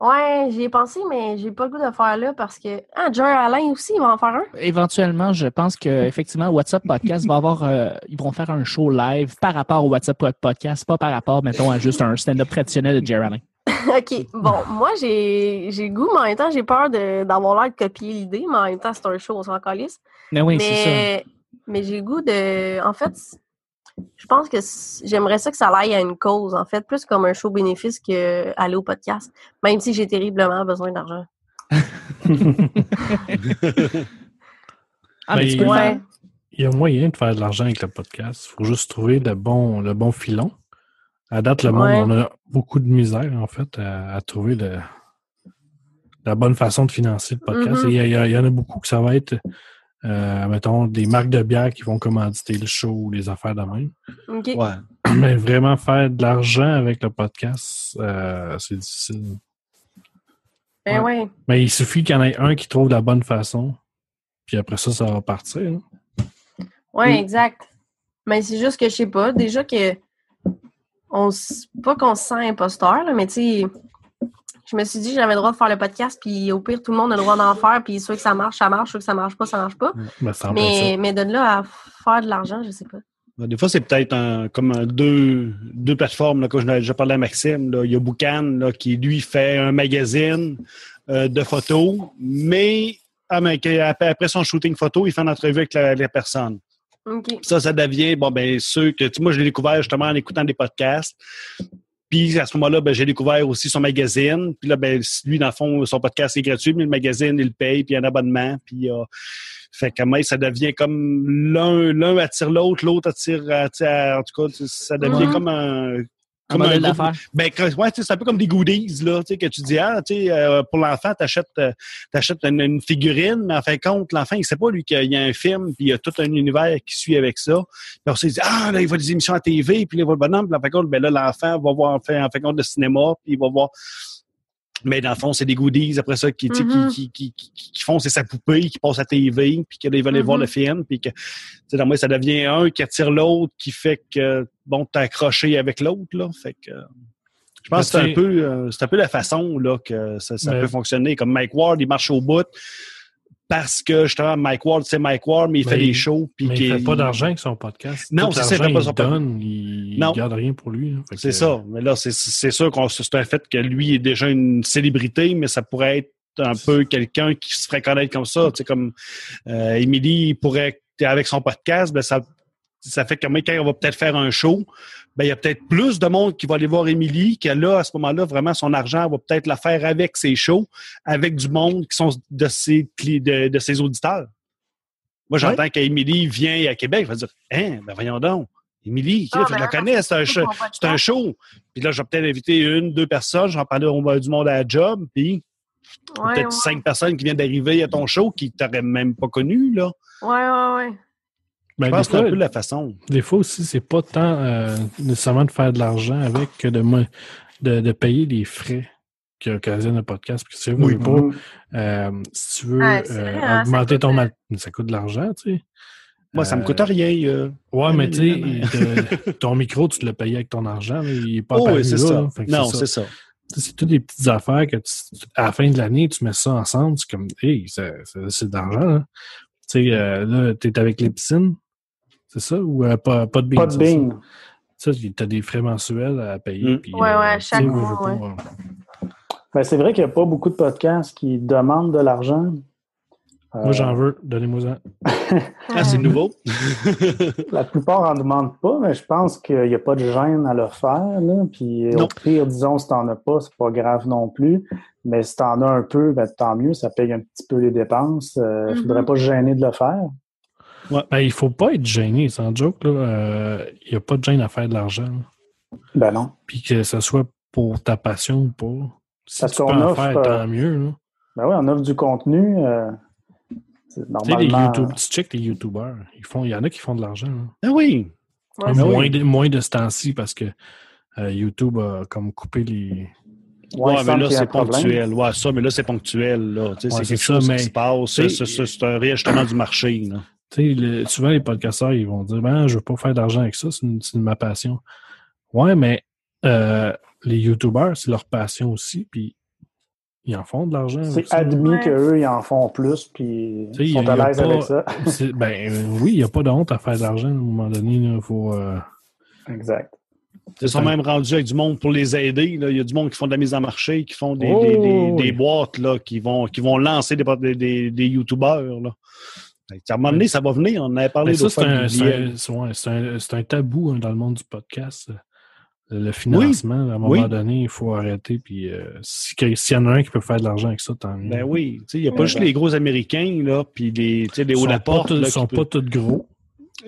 Ouais, j'y ai pensé, mais j'ai pas le goût de faire là parce que. Ah, Jerry Alain aussi, il va en faire un? Éventuellement, je pense que effectivement, WhatsApp Podcast va avoir, euh, ils vont faire un show live par rapport au WhatsApp Podcast, pas par rapport, mettons, à juste un stand-up traditionnel de Jer Alain. OK. Bon, moi, j'ai j'ai le goût, mais en même temps, j'ai peur d'avoir l'air de copier l'idée, mais en même temps, c'est un show, on s'en calisse. Mais oui, c'est ça. mais mais j'ai le goût de. En fait, je pense que j'aimerais ça que ça aille à une cause, en fait, plus comme un show bénéfice que aller au podcast, même si j'ai terriblement besoin d'argent. Ah, mais Ben, tu peux le Ouais. faire. Il y a moyen de faire de l'argent avec le podcast. Il faut juste trouver le bon, le bon filon. À date, le monde, on a beaucoup de misère, en fait, à, à trouver le- la bonne façon de financer le podcast. Mhm. Et il, y a- il en a beaucoup que ça va être, mettons, des marques de bière qui vont commanditer le show ou les affaires de même. Ouais. Mais vraiment faire de l'argent avec le podcast, euh, c'est difficile. Ben Ouais. ouais. Mais il suffit qu'il y en ait un qui trouve la bonne façon. Puis après ça, ça va partir. hein. Ouais, Mm. exact. Mais c'est juste que je sais pas, déjà que on pas qu'on se sent imposteur, là, mais tu sais, je me suis dit j'avais le droit de faire le podcast, puis au pire, tout le monde a le droit d'en faire, puis soit que ça marche, ça marche, soit que ça marche pas, ça marche pas. Ben, Mais, mais de là à faire de l'argent, je sais pas. Des fois, c'est peut-être un- comme un deux, deux plateformes. Là, quand je, je parlais à Maxime, là, il y a Boucan là, qui, lui, fait un magazine euh, de photos, mais ah, après après son shooting photo, il fait une entrevue avec la, la personne. Ça, ça devient, bon, ben, ceux que, tu sais, moi, je l'ai découvert justement en écoutant des podcasts. Puis à ce moment-là, ben, j'ai découvert aussi son magazine. Puis là, ben, lui, dans le fond, son podcast est gratuit, mais le magazine, il le paye, puis il y a un abonnement. Puis euh, fait que mais ça devient comme l'un l'un attire l'autre, l'autre attire, attire- en tout cas, ça devient comme un Un comme groupe- d'affaires. ben, ouais, tu sais, c'est un peu comme des goodies, là, tu sais, que tu dis, ah, tu sais, euh, pour l'enfant, t'achètes, euh, t'achètes une, une figurine, mais en fin de compte, l'enfant, il sait pas, lui, qu'il y a un film, puis il y a tout un univers qui suit avec ça. Puis ça, il dit, ah, là, il voit des émissions à TV, puis il voit le bonhomme, puis en fin de compte, ben là, l'enfant va voir, en fin, en fin de compte, le cinéma, puis il va voir. Mais dans le fond, c'est des goodies après ça qui, tu sais, Mhm. qui, qui, qui, qui, qui font, c'est sa poupée qui passe à TV, puis qu'ils veulent aller voir Mhm. le film, puis que, tu sais, dans moi, ça devient un qui attire l'autre, qui fait que, bon, t'es accroché avec l'autre, là. Fait que, je pense que c'est un peu, euh, c'est un peu la façon, là, que ça, ça Ben, peut fonctionner. Comme Mike Ward, il marche au bout parce que, justement, Mike Ward, c'est Mike Ward, mais il fait il- des shows, puis Mais il qu'il- fait pas d'argent avec son podcast. Non, c'est ça, il pas son donne, il, il garde rien pour lui. C'est que- ça. Mais là, c'est- sûr qu'on c'est un fait que lui est déjà une célébrité, mais ça pourrait être un peu quelqu'un qui se ferait connaître comme ça. Tu sais, comme euh, Émilie pourrait, avec son podcast, ben ça, ça fait que quand on va peut-être faire un show, ben il y a peut-être plus de monde qui va aller voir Émilie, qu'elle a à ce moment-là, vraiment son argent va peut-être la faire avec ses shows, avec du monde qui sont de ses, de, de ses auditeurs. Moi, j'entends qu'Émilie vient à Québec, je vais dire, hein, ben voyons donc. Émilie, Ah, je ben la là, connais, c'est un, show- c'est un show. Puis là, je vais peut-être inviter une, deux personnes, j'en parler au du monde à la job, puis Ouais, peut-être ouais. cinq personnes qui viennent d'arriver à ton show qui t'auraient même pas connu, là. Ouais, ouais, ouais. Ben, je des, pense que c'est fois, un peu la façon. des fois aussi, c'est pas tant euh, nécessairement de faire de l'argent avec que de, de, de payer les frais qui occasionnent le podcast. Parce que si tu veux Oui. pas, Mhm. euh, si tu veux Ah, euh, vrai, hein, ça augmenter ton mal, ça coûte de l'argent, tu sais. Moi, ça me Euh, coûte rien. euh. Ouais, mais tu sais, ton micro, tu l'as payé avec ton argent, il est pas Oh, oui, c'est là, ça. là. Non, c'est ça. c'est ça. Tu sais, C'est toutes des petites affaires que tu- à la fin de l'année, tu mets ça ensemble, c'est comme, hey, c'est de l'argent. hein. Tu sais, euh, là, t'es avec les piscines, c'est ça? Ou euh, pas, pas de beans? Pas de bing. Ça, Ça, t'as des frais mensuels à payer. Mm. puis, Ouais, ouais, tu sais, chaque mois, pas, euh, Ben, c'est vrai qu'il n'y a pas beaucoup de podcasts qui demandent de l'argent. Moi, j'en Euh, veux, donnez-moi ça. Ah, c'est nouveau? La plupart n'en demandent pas, mais je pense qu'il n'y a pas de gêne à le faire. Là. Puis Non. au pire, disons, si tu n'en as pas, c'est pas grave non plus. Mais si tu en as un peu, ben, tant mieux, ça paye un petit peu les dépenses. Il ne faudrait pas se gêner de le faire. Ben, il faut pas être gêné, sans joke. là. Euh, Il n'y a pas de gêne à faire de l'argent. Ben non. Puis que ce soit pour ta passion ou pas. Si Parce tu peux en offre, faire, euh, tant mieux. là. Ben oui, on offre du contenu. euh, sais, les normalement. YouTube, tu check les YouTubers. Ils font, il y en a qui font de l'argent. Ah oui. Ouais, Ah oui. moins, de, moins de ce temps-ci parce que euh, YouTube a comme coupé les. Ouais, Ouais, mais là, c'est problème. ponctuel. Ouais, ça, mais là, c'est ponctuel. Là. Ouais, c'est quelque ça, chose mais- qui se passe. c'est un réajustement du marché. Là. Le- souvent les podcasteurs, ils vont dire ben, je veux pas faire d'argent avec ça, c'est ma passion. Ouais, mais euh, les YouTubers, c'est leur passion aussi, puis ils en font de l'argent. C'est admis Ouais. qu'eux, ils en font plus, puis ils y sont a- à l'aise avec ça. Ben oui, il n'y a pas de honte à faire de l'argent à un moment donné. Il faut. euh, Exact. Ils sont même rendus avec du monde pour les aider. là. Il y a du monde qui font de la mise en marché, qui font des, Oh, des, des- oui. des boîtes, là, qui, vont, qui vont lancer des, des, des, des YouTubers. Là. À un moment donné, ça va venir. On en avait parlé Mais ça, l'autre c'est fois c'est un- un- tabou hein, dans le monde du podcast. euh, Le financement, à un moment Oui. donné, il faut arrêter. Puis euh, si- s'il y en a un qui peut faire de l'argent avec ça, tant mieux. Ben oui, tu sais, il n'y a pas juste les gros Américains, là, puis les, tu sais, les ils hauts sont, de la porte. là, qui sont peut- pas tous gros.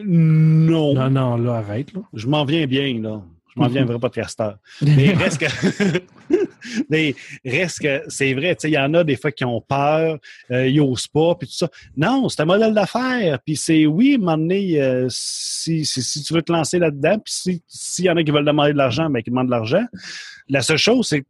Non. Non, non, là, arrête. Là. Je m'en viens bien, là. Je m'en viens un vrai podcasteur. Mais reste que. mais reste que c'est vrai, tu sais, il y en a des fois qui ont peur, euh, ils osent pas, puis tout ça. Non, c'est un modèle d'affaires. Puis c'est oui, à un moment donné, euh, si, si, si tu veux te lancer là-dedans, puis si- s'il y en a qui veulent demander de l'argent, ben qui demandent de l'argent. La seule chose, c'est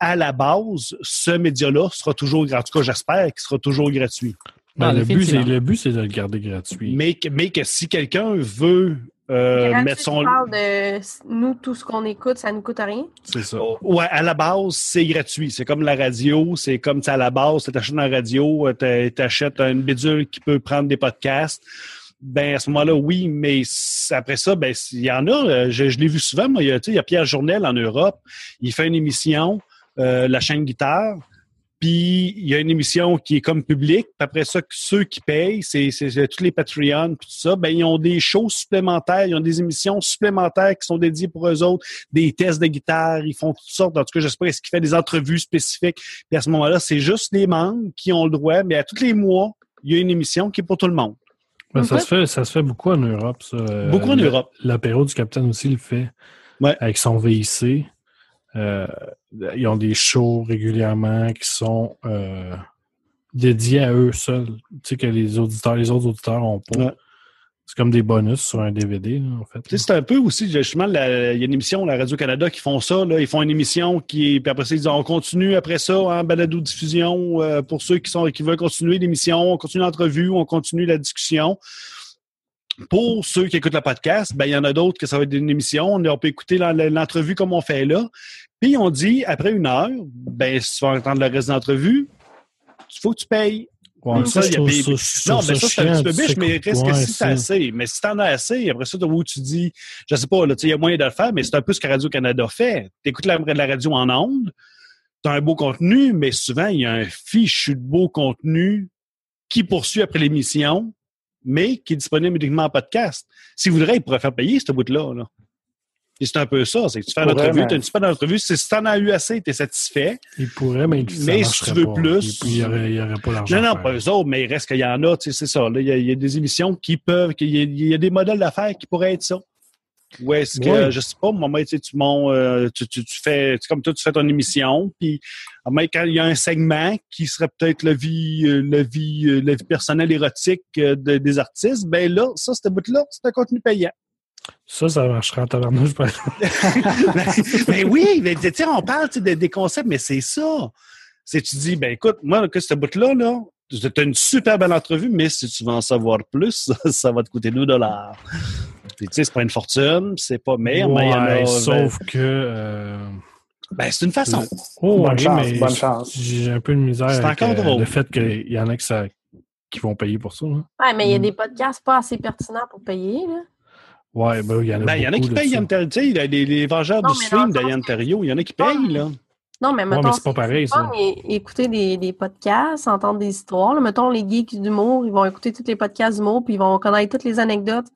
qu'à la base, ce média-là sera toujours gratuit. En tout cas, j'espère qu'il sera toujours gratuit. Ben, Non, le, but, le but, c'est de le garder gratuit. Mais, que- mais que si quelqu'un veut euh, son. tu parles de nous, tout ce qu'on écoute, ça ne coûte rien. c'est ça. Ouais, à la base, c'est gratuit. C'est comme la radio. C'est comme, à la base, tu achètes une radio, tu achètes une bidule qui peut prendre des podcasts. Ben, à ce moment-là, oui, mais après ça, ben, il y en a, euh, je, je l'ai vu souvent, moi, il y a, tu sais, il y a Pierre Journel en Europe, il fait une émission, euh, la chaîne guitare, puis il y a une émission qui est comme publique, puis après ça, ceux qui payent, c'est c'est- c'est tous les Patreons, puis tout ça, ben, ils ont des shows supplémentaires, ils ont des émissions supplémentaires qui sont dédiées pour eux autres, des tests de guitare, ils font toutes sortes. En tout cas, j'espère ce qu'il fait des entrevues spécifiques. Puis à ce moment-là, c'est juste les membres qui ont le droit, mais à tous les mois, il y a une émission qui est pour tout le monde. Ben, ça, se fait, ça se fait beaucoup en Europe, ça. Euh, Beaucoup en le- Europe. L'apéro du Capitaine aussi le fait. Ouais. Avec son VIC. Euh, ils ont des shows régulièrement qui sont euh, dédiés à eux seuls. Tu sais que les auditeurs, les autres auditeurs n'ont pas. Ouais. C'est comme des bonus sur un DVD, là, en fait. Tu sais, c'est un peu aussi, justement, il y a une émission, la Radio-Canada, qui font ça. Là. Ils font une émission qui, puis après ça, ils disent, on continue après ça en balado-diffusion euh, pour ceux qui, sont, qui veulent continuer l'émission, on continue l'entrevue, on continue la discussion. Pour ceux qui écoutent le podcast, ben, il y en a d'autres que ça va être une émission. On peut écouter l'en- l'entrevue comme on fait là. Puis on dit, après une heure, ben, si tu vas entendre le reste de l'entrevue, il faut que tu payes. Ouais, ça, ça, il y je a trouve des- ça, je trouve Non, mais ça, c'est un petit peu biche, mais reste que si t'as assez. Mais si t'en as assez, après ça, où tu dis, je sais pas, là, tu sais, il y a moyen de le faire, mais c'est un peu ce que Radio-Canada fait. T'écoutes la, la radio en ondes, t'as un beau contenu, mais souvent, il y a un fichu de beau contenu qui poursuit après l'émission, mais qui est disponible uniquement en podcast. S'ils voudraient, ils pourraient faire payer ce bout-là, là. Et c'est un peu ça, c'est que tu fais une Pourrait, entrevue, tu as une super entrevue, si si t'en as eu assez, t'es satisfait. Ils pourraient, mais, ça Mais si tu veux pas. plus- il n'y aurait, il aurait pas l'argent. Non, non, pas eux autres, mais il reste qu'il y en a, tu sais, c'est ça. là. Il y, a- il y a des émissions qui peuvent, y il y a des modèles d'affaires qui pourraient être ça. Ou est-ce que, Ouais. je sais pas, moi, tu sais, tu, euh, tu, tu, tu fais, comme toi, tu fais ton émission, puis moins quand il y a un segment qui serait peut-être la vie, euh, la vie, euh, la vie personnelle érotique de- des artistes, ben là, ça, ce bout-là, c'est un contenu payant. Ça, ça marcherait en tabarnouche. par exemple. mais oui, mais sais, on parle de- des concepts, mais c'est ça. C'est tu dis, ben écoute, moi, que ce bout-là, là, tu as une super belle entrevue, mais si tu veux en savoir plus, ça va te coûter 2 dollars. Puis tu sais, c'est pas une fortune, c'est pas mais, mais il y en a. Ouais, ben, sauf que... euh, ben, c'est une façon. Oh, Bonne chance, mais bonne chance. J'ai un peu de misère C'est avec encore euh, drôle. le fait qu'il y en a qui, ça- qui vont payer pour ça. hein. Ouais, mais il y a Mm. des podcasts pas assez pertinents pour payer, là. Ouais, ben, il y en a Ben, il y en a qui payent. Tu sais, les, les vengeurs Non, du mais stream dans de le Yann sens que- Terriot. Il y en a qui payent, là. Non, mais mettons, mais c'est pas pareil, ça. fun, écouter des, des podcasts, entendre des histoires. là. Mettons, les geeks d'humour, ils vont écouter tous les podcasts d'humour, puis ils vont connaître toutes les anecdotes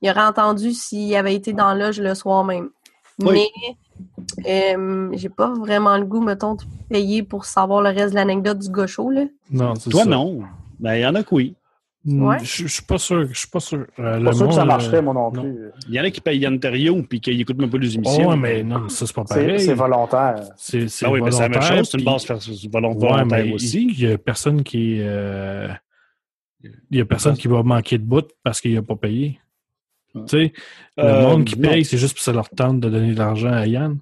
qu'ils auraient entendues s'ils avaient été dans l'âge le soir même. Oui. Mais euh, j'ai pas vraiment le goût, mettons, de payer pour savoir le reste de l'anecdote du gaucho, là. Non, c'est Toi, ça. non. Ben, il y en a que oui. Mm, Ouais. Je suis pas sûr. Je suis pas sûr. Euh, Pas sûr que ça monde, marcherait, euh, moi non non. plus. Il y en a qui payent Yann Terriot puis qui n'écoutent même pas les émissions. Oh, mais non, ça, c'est pas C'est pareil. c'est volontaire. C'est c'est Ah oui, mais c'est la même volontaire, chose, c'est une base Ouais, volontaire mais aussi. Il y a personne qui. euh, Il y a personne qui va manquer de bout parce qu'il n'a pas payé. Tu sais, le Euh, monde qui non. paye, c'est juste parce que ça leur tente de donner de l'argent à Yann.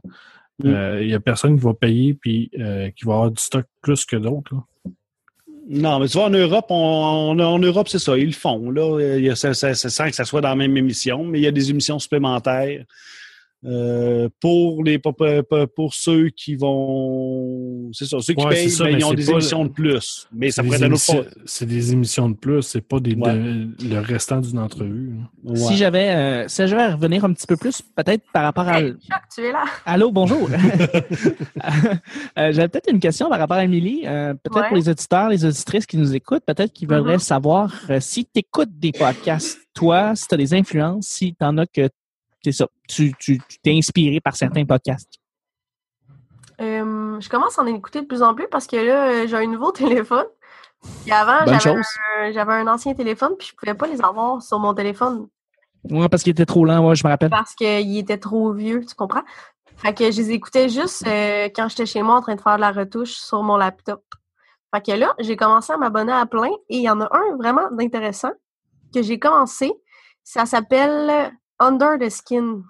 Mm. Euh, Il y a personne qui va payer puis euh, qui va avoir du stock plus que d'autres. Non, mais tu vois, en Europe, on, on- en Europe, c'est ça, ils le font. Là. Il y a, ça, ça- ça- sans que ça soit dans la même émission, mais il y a des émissions supplémentaires euh, pour les pour, pour- ceux qui vont. C'est ça, ceux qui Ouais, payent, ça, ben, mais ils ont des pas- émissions de plus. Mais ça C'est pourrait des être un autre émissions- fois. C'est des émissions de plus, c'est pas des, Ouais. de- le restant d'une entrevue. Ouais. Si j'avais euh, si j'avais à revenir un petit peu plus, peut-être par rapport à. Hey, Chuck, tu es là. Allô, bonjour. Euh, J'avais peut-être une question par rapport à Émilie. Euh, peut-être Ouais. pour les auditeurs, les auditrices qui nous écoutent, peut-être qu'ils voudraient Mhm. savoir euh, si tu écoutes des podcasts, toi, si tu as des influences, si tu en as que c'est ça, tu tu- tu t'es inspiré par certains podcasts. Euh, je commence à en écouter de plus en plus parce que là, euh, j'ai un nouveau téléphone. Puis avant, j'avais un, j'avais un ancien téléphone, puis je pouvais pas les avoir sur mon téléphone Ouais, parce qu'il était trop lent, ouais, je me rappelle. parce qu'il était trop vieux, tu comprends? Fait que je les écoutais juste euh, quand j'étais chez moi en train de faire de la retouche sur mon laptop. Fait que là, j'ai commencé à m'abonner à plein et il y en a un vraiment intéressant que j'ai commencé. Ça s'appelle Under the Skin.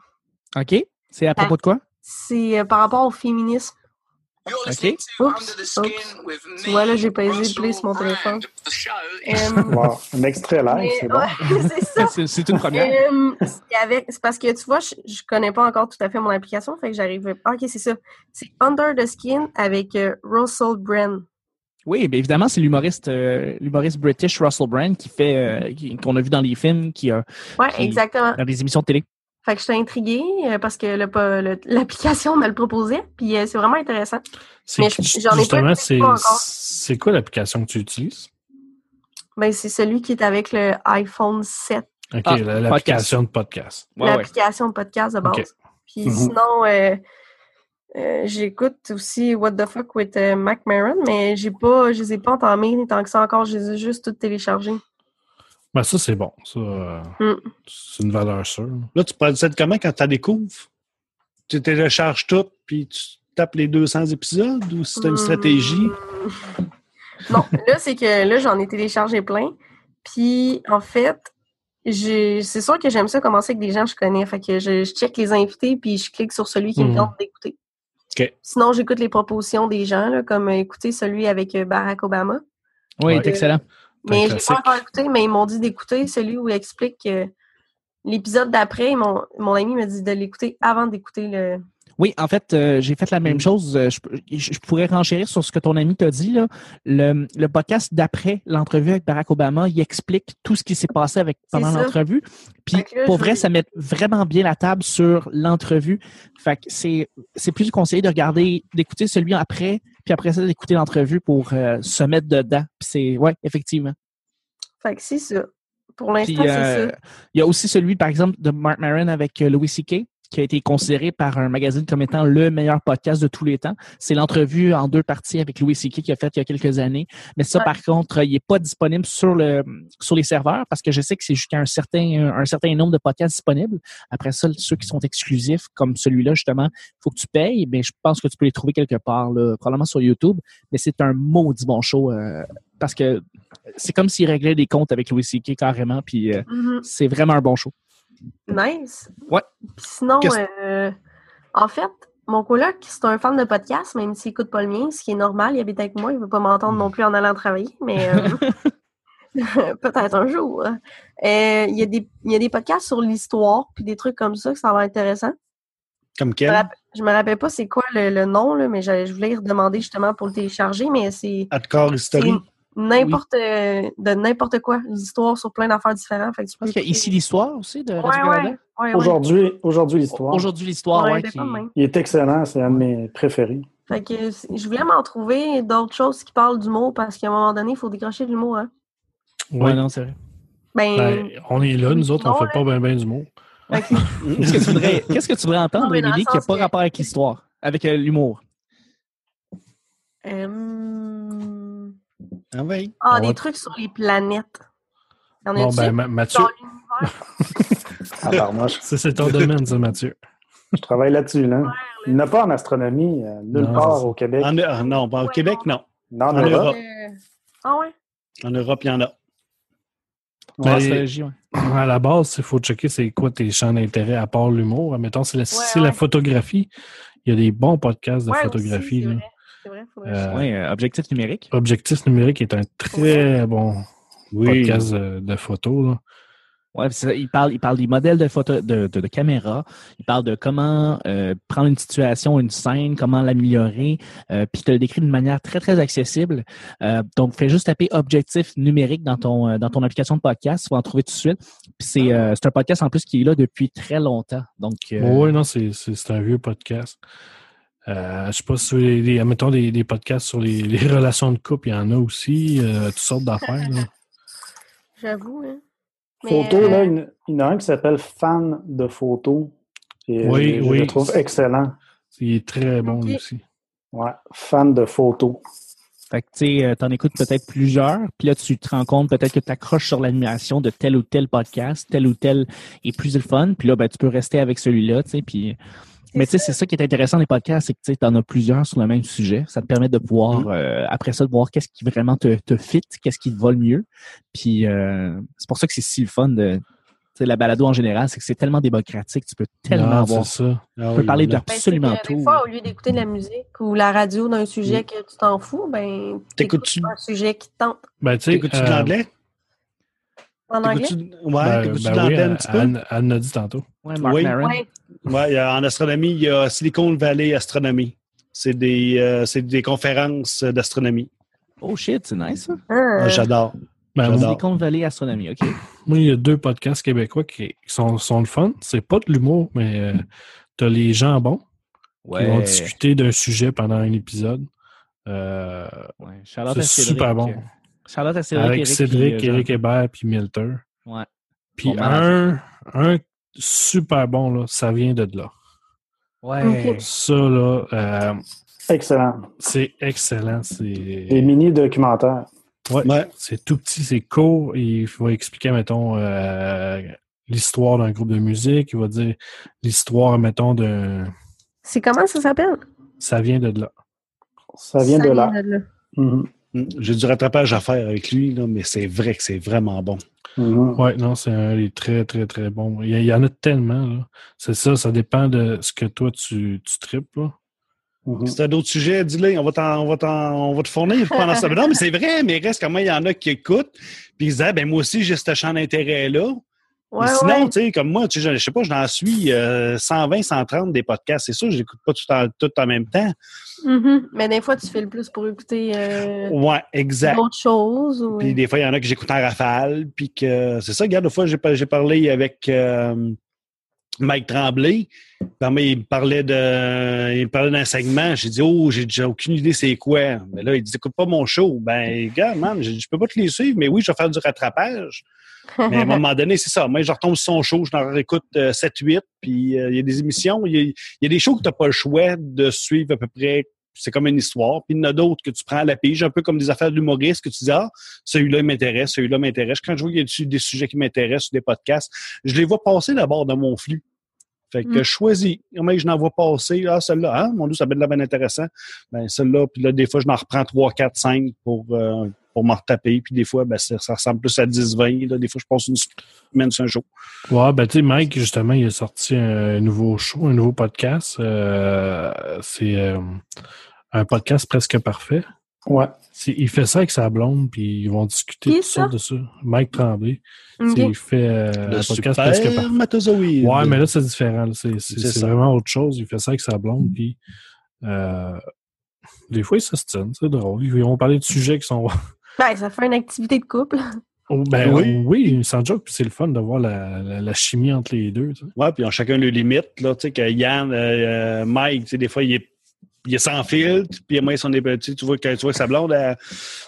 OK. C'est à propos de quoi? C'est euh, par rapport au féminisme. OK. Oups, Tu vois, là, j'ai pas hésité de play sur mon téléphone. Wow. Un extrait live, c'est bon. ouais, c'est ça. C'est une première. C'est avec- parce que tu vois, je, je connais pas encore tout à fait mon application, fait que j'arrive. ah, ok, c'est ça. C'est Under the Skin avec euh, Russell Brand. Oui, bien évidemment, c'est l'humoriste euh, l'humoriste british Russell Brand qui fait euh, qui- qu'on a vu dans les films, qui a Ouais, Qui- exactement. dans les émissions de télé. Fait que j'étais intriguée euh, parce que le- pas- le- l'application me le proposait, puis c'est vraiment intéressant. Mais j'en ai pas justement, c'est c'est quoi l'application que tu utilises? Ben, c'est celui qui est avec le iPhone 7, OK, Ah, la- l'application de podcast. Ouais, ouais. l'application de podcast de base. Puis Mhm. sinon, euh, euh, j'écoute aussi What the Fuck with euh, Mac Maron, mais j'ai pas, je les ai pas entamés tant que ça encore, je les ai juste toutes téléchargés. Ben, ça, c'est bon. Ça, euh, Mm. c'est une valeur sûre. Là, tu procèdes comment quand tu la découvres? Tu télécharges tout, puis tu tapes les 200 épisodes, ou tu une Hmm. stratégie? Non, là, c'est que là, j'en ai téléchargé plein. Puis, en fait, c'est sûr que j'aime ça commencer avec des gens que je connais. Fait que je, je check les invités, puis je clique sur celui qui me Mhm. tente d'écouter. Sinon, j'écoute les propositions des gens, là, comme euh, écouter celui avec euh, Barack Obama. Oui, Ouais. c'est excellent. Mais je l'ai pas encore écouté, mais ils m'ont dit d'écouter celui où il explique que l'épisode d'après, mon, mon ami m'a dit de l'écouter avant d'écouter le. Oui, en fait, euh, j'ai fait la même chose. Euh, Je, je- pourrais renchérir sur ce que ton ami t'a dit. Là. Le, le podcast d'après l'entrevue avec Barack Obama, il explique tout ce qui s'est passé avec pendant l'entrevue. Puis là, pour vrai, ça met vraiment bien la table sur l'entrevue. Fait que c'est c'est plus conseillé de regarder, d'écouter celui après, puis après ça d'écouter l'entrevue pour euh, se mettre dedans. Puis c'est ouais, effectivement. Fait que c'est ça. Pour Puis l'instant, c'est euh, ça. il y a aussi celui, par exemple, de Mark Maron avec euh, Louis C.K., qui a été considéré par un magazine comme étant le meilleur podcast de tous les temps. C'est l'entrevue en deux parties avec Louis C.K. qu'il a fait il y a quelques années. Mais ça, Ouais. par contre, il n'est pas disponible sur le sur les serveurs parce que je sais que c'est jusqu'à un certain un certain nombre de podcasts disponibles. Après ça, ceux qui sont exclusifs, comme celui-là, justement, faut que tu payes. Mais je pense que tu peux les trouver quelque part, là, probablement sur YouTube. Mais c'est un maudit bon show euh, parce que c'est comme s'il réglait des comptes avec Louis C.K. carrément. Puis euh, Mhm. c'est vraiment un bon show. Nice. Ouais. Puis sinon, euh, en fait, mon coloc, c'est un fan de podcast, même s'il écoute pas le mien, ce qui est normal. Il habite avec moi, il veut pas m'entendre non plus en allant travailler, mais euh, peut-être un jour. Euh, Il y, a des- il y a des podcasts sur l'histoire, puis des trucs comme ça, que ça va être intéressant. Comme quel? je me rappelle pas c'est quoi le, le nom, là, mais je, voulais y redemander justement pour le télécharger, mais c'est Hardcore c'est History? N'importe euh, de n'importe quoi, l'histoire sur plein d'affaires différentes. Fait que tu a ici l'histoire aussi de Ouais, Radio-Canada. ouais, ouais, ouais. Aujourd'hui, aujourd'hui l'histoire. Aujourd'hui l'histoire, Ouais, ouais, c'est qui-. Il est excellent, c'est un de mes préférés. Fait que c'est- je voulais m'en trouver d'autres choses qui parlent d'humour parce qu'à un moment donné, il faut décrocher de l'humour. Hein. Ouais, non, c'est vrai. Ben, Ben, on est là, nous autres, on Non, fait là. pas bien ben du mot. fait que- Qu'est-ce que tu voudrais, qu'est-ce que tu voudrais entendre, Émilie, qui n'a pas que- rapport avec l'histoire, avec euh, l'humour? euh, Ah oui. Ah, On des va- trucs sur les planètes. Bon, ben, Ma- Mathieu? Ah, c'est ton domaine, ça, Mathieu. Je travaille là-dessus. Là. Il n'y en a pas en astronomie, euh, nulle Non, part au Québec. En- ah, non, pas au Ouais, Québec, non. Non, en en Europe. Europe. Euh, Ah ouais? En Europe, il y en a. En astrologie, ouais. À la base, il faut checker c'est quoi tes champs d'intérêt à part l'humour. Mettons, c'est la, si c'est la ouais. photographie. Il y a des bons podcasts de Ouais, photographie. aussi, là. C'est vrai, Euh, Ouais, euh, objectif numérique. Objectif numérique est un très bon Oui. podcast de, de photos. là. Ouais, ça, il parle, il parle des modèles de photo, de, de, de caméra. Il parle de comment euh, prendre une situation, une scène, comment l'améliorer. Euh, puis il te le décrit d'une manière très très accessible. Euh, donc fais juste taper objectif numérique dans ton dans ton application de podcast, tu vas en trouver tout de suite. Puis c'est euh, c'est un podcast en plus qui est là depuis très longtemps. Donc euh, Oui, non, c'est un vieux podcast. Euh, je sais pas si les, les- mettons des, des podcasts sur les, les relations de couple, il y en a aussi, euh, toutes sortes d'affaires. J'avoue, hein. Photo, euh, là, il y en a- il y en a un qui s'appelle Fan de photos. Et, Oui, je oui. le trouve excellent. Il est très bon aussi. Ouais, fan de photos. Fait que tu sais, euh, t'en écoutes peut-être plusieurs, puis là tu te rends compte peut-être que tu accroches sur l'animation de tel ou tel podcast, tel ou tel est plus le fun, puis là ben tu peux rester avec celui-là, tu sais, puis Mais tu sais, c'est ça qui est intéressant des podcasts, c'est que tu en as plusieurs sur le même sujet. Ça te permet de pouvoir, Mm. euh, après ça, de voir qu'est-ce qui vraiment te, te fit, qu'est-ce qui te va le mieux. Puis euh, c'est pour ça que c'est si le fun de. Tu sais, la balado en général, c'est que c'est tellement démocratique, tu peux tellement Non, avoir. ça. Ah Tu peux oui, parler de Ben, tout. Des fois, au lieu d'écouter de la musique ou la radio d'un sujet que tu t'en fous, ben, t'écoutes un sujet qui te tente. Ben, tu sais, T'écoutes-tu de euh, l'anglais? En anglais? Ouais, ben, t'écoutes-tu ben un petit peu? Anne, Anne l'a dit tantôt. Ouais, Mark Oui. Ouais. Ouais, a- en astronomie, il y a Silicon Valley Astronomie. C'est des, euh, c'est des conférences d'astronomie. Oh shit, c'est nice ça. Ah. Ah, J'adore. Ben, Silicon Valley Astronomie, OK. moi, il y a deux podcasts québécois qui, sont, sont le fun. C'est pas de l'humour, mais euh, t'as les gens bons qui vont discuter d'un sujet pendant un épisode. Euh, Ouais. C'est super bon. Charlotte à Cédric. avec Eric, Cédric, puis, euh, Éric Hébert puis Milter. Ouais. Puis Bon, un, un super bon, là, ça vient de là. Ouais. Ça, là, euh, Excellent. c'est excellent. C'est Des mini-documentaires. Ouais. c'est tout petit, c'est court. Il va expliquer, mettons, euh, l'histoire d'un groupe de musique. Il va dire l'histoire, mettons, de... C'est comment ça s'appelle? Ça vient de là. Ça vient de là. de là. Mhm. J'ai du rattrapage à faire avec lui, là, mais c'est vrai que c'est vraiment bon. Mhm. Ouais, non, c'est un des très, très, très bons. Il y, il y en a tellement, là. C'est ça, ça dépend de ce que toi, tu, tu tripes, là. Mhm. Si t'as d'autres sujets, dis-le, on va on va t'en, on va te fournir pendant ça. Mais non, mais c'est vrai, mais reste quand même, il y en a qui écoutent, puis ils se disent, Ah, ben moi aussi, j'ai ce champ d'intérêt-là. Ouais, sinon, ouais. tu sais, comme moi, tu sais, je, je sais pas, j'en suis euh, 120, 130 des podcasts. C'est sûr, je l'écoute pas tout en, tout en même temps. Mhm. Mais des fois, tu fais le plus pour écouter euh, Ouais, exact. d'autres choses. Ou... Puis des fois, il y en a que j'écoute en rafale, puis que c'est ça, regarde, une fois, j'ai, par- j'ai parlé avec euh, Mike Tremblay. Il me parlait de il me parlait d'un segment. J'ai dit Oh, j'ai déjà aucune idée c'est quoi. Mais là, il dit écoute pas mon show. Ben, gars, man, je peux pas te les suivre, mais oui, je vais faire du rattrapage. Mais à un moment donné, c'est ça. Moi, je retombe sur son show, je n'en réécoute 7-8, puis euh, il y a des émissions, il y a, il y a des shows que tu n'as pas le choix de suivre à peu près. C'est comme une histoire. Puis il y en a d'autres que tu prends à la pige, un peu comme des affaires d'humoriste, que tu dis Ah, celui-là il m'intéresse, celui-là m'intéresse. Quand je vois qu'il y a des sujets qui m'intéressent des podcasts, je les vois passer d'abord dans mon flux. Fait que Mm. je choisis. Mais je n'en vois passer? Ah, celle-là, ah, mon Dieu, ça va être de la bien intéressant. Ben, celle-là, puis là, des fois, je m'en reprends 3, 4, 5 pour, euh, pour m'en retaper. Puis des fois, ben, ça, ça ressemble plus à 10, 20. Là. Des fois, je passe une semaine sur un jour. Ouais, ben tu sais, Mike, justement, il a sorti un nouveau show, un nouveau podcast. Euh, c'est euh, un podcast presque parfait. Ouais. C'est- Il fait ça avec sa blonde, puis ils vont discuter toutes ça? de ça. Mike Tremblay. Il fait euh, Le un podcast presque parfait. Ouais, mais là, c'est différent. C'est c'est- C'est c'est ça. vraiment autre chose. Il fait ça avec sa blonde, puis euh, des fois, ils s'ostinent. C'est drôle. Ils vont parler de sujets qui sont... Ben, ça fait une activité de couple. Oh, ben Oui. oui, sans joke, puis c'est le fun de voir la, la, la chimie entre les deux. tu sais. Ouais, puis ils ont chacun leurs limites. Là, tu sais, que Yann, euh, euh, Mike, tu sais, des fois, il est, il est sans filtre, puis moi, ils sont des petits. Tu vois que, tu vois que sa blonde, elle,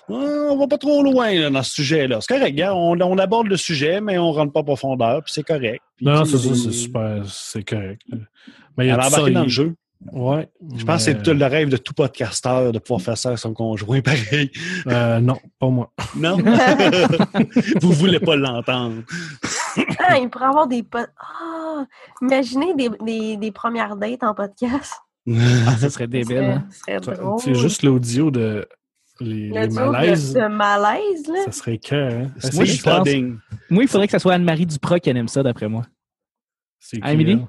Ah, on va pas trop loin là, dans ce sujet-là. C'est correct, gars, on, on aborde le sujet, mais on rentre pas en profondeur, puis c'est correct. Non, c'est ça, c'est super, c'est correct. Mais il y Elle a a tout ça, embarqué dans il- le jeu. Ouais. Je pense que c'est le rêve de tout podcasteur de pouvoir faire ça avec son conjoint pareil. euh, non, pas moi. Non? Vous voulez pas l'entendre. Ah, il pourrait avoir des... po- Ah! imaginez des, des, des premières dates en podcast. Ah, ça serait débile. hein. ça serait drôle. C'est juste l'audio de les, Le les de- malaise, là. Ça serait cœur, hein? C'est Moi. Moi, il faudrait que ça soit Anne-Marie Duprat qui aime ça, d'après moi. C'est Ah, Émilie? là?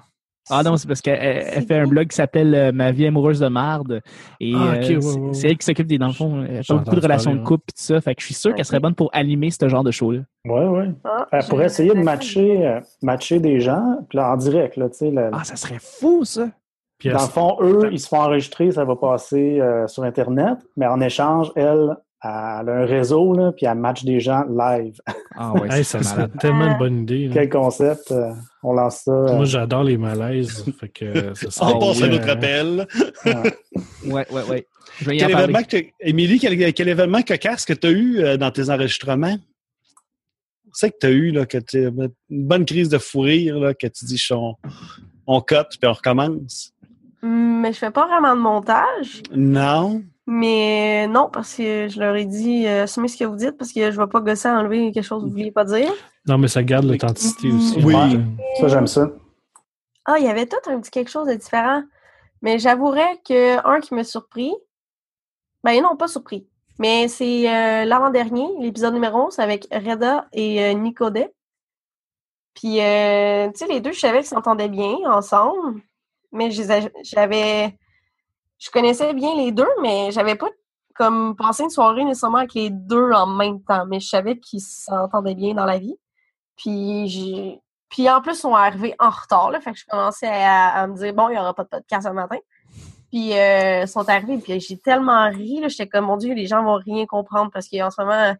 Ah non, c'est parce qu'elle fait un blog qui s'appelle euh, Ma vie amoureuse de marde. Et Ah, euh, ouais, c'est- ouais, ouais. c'est elle qui s'occupe des, dans le fond, elle J'ai parle beaucoup de relations parler, de couple et tout ça. Fait que je suis sûr qu'elle serait bonne pour animer ce genre de show-là. Ouais, ouais. Ah, Elle pourrait essayer de matcher, euh, matcher des gens, puis là, en direct, là, tu sais. Ah, ça serait fou, ça! Puis Dans le fond, eux, ils se font enregistrer, ça va passer euh, sur Internet, mais en échange, elle, elle a un réseau, là, puis elle match des gens live. Ah ouais, Hey, c'est ça serait malade. tellement une bonne idée. là. Quel concept, euh, on lance ça. euh, Moi, j'adore les malaises. fait que euh, ça On passe à euh, notre appel. ouais. Ouais, ouais, ouais. Je vais y Quel en événement que Émilie, quel, quel événement cocasse que tu as eu euh, dans tes enregistrements? C'est que tu as eu, là, que tu une bonne crise de fou rire, là, que tu dis, on, on cote puis on recommence. Hum, Mais je fais pas vraiment de montage. Non. Mais non, parce que je leur ai dit, euh, assumez ce que vous dites, parce que je vais pas gosser à enlever quelque chose que vous vouliez pas dire. Non, mais ça garde l'authenticité aussi. Oui. Ouais. Ça, j'aime ça. Ah, il y avait tout un petit quelque chose de différent. Mais j'avouerais que un qui m'a surpris, ben non, pas surpris. Mais c'est euh, l'avant-dernier, l'épisode numéro 11, avec Reda et euh, Nicodé. Puis, euh, tu sais, les deux, je savais qu'ils s'entendaient bien ensemble. Mais je les a- j'avais. Je connaissais bien les deux, mais j'avais pas comme passé une soirée nécessairement avec les deux en même temps. Mais je savais qu'ils s'entendaient bien dans la vie. Puis, j'ai. Puis en plus, ils sont arrivés en retard, là. Fait que je commençais à, me dire, bon, il n'y aura pas de podcast ce matin. Puis euh, ils sont arrivés, puis j'ai tellement ri, là. J'étais comme, mon Dieu, les gens vont rien comprendre parce qu'en ce moment,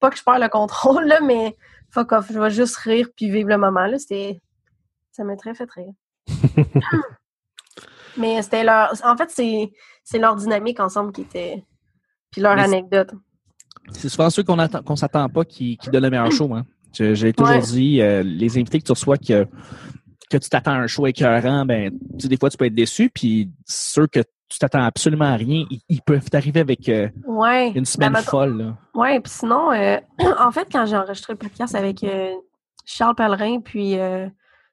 pas que je perds le contrôle, là, mais fuck off, je vais juste rire puis vivre le moment, là. C'était. Ça m'a très fait rire. mais c'était leur. En fait, c'est leur dynamique ensemble qui était. Puis leur Mais anecdote. C'est souvent ceux qu'on qu'on s'attend pas qui, qui donnent le meilleur show. Hein. J'ai toujours Ouais. dit, euh, les invités que tu reçois que, que tu t'attends à un show écœurant, ben, tu sais, des fois, tu peux être déçu. Puis ceux que tu t'attends absolument à rien, ils, ils peuvent t'arriver avec euh, Ouais. une semaine Ben, mettons- folle. Ouais, puis sinon, euh, en fait, quand j'ai enregistré le podcast avec Charles Pellerin puis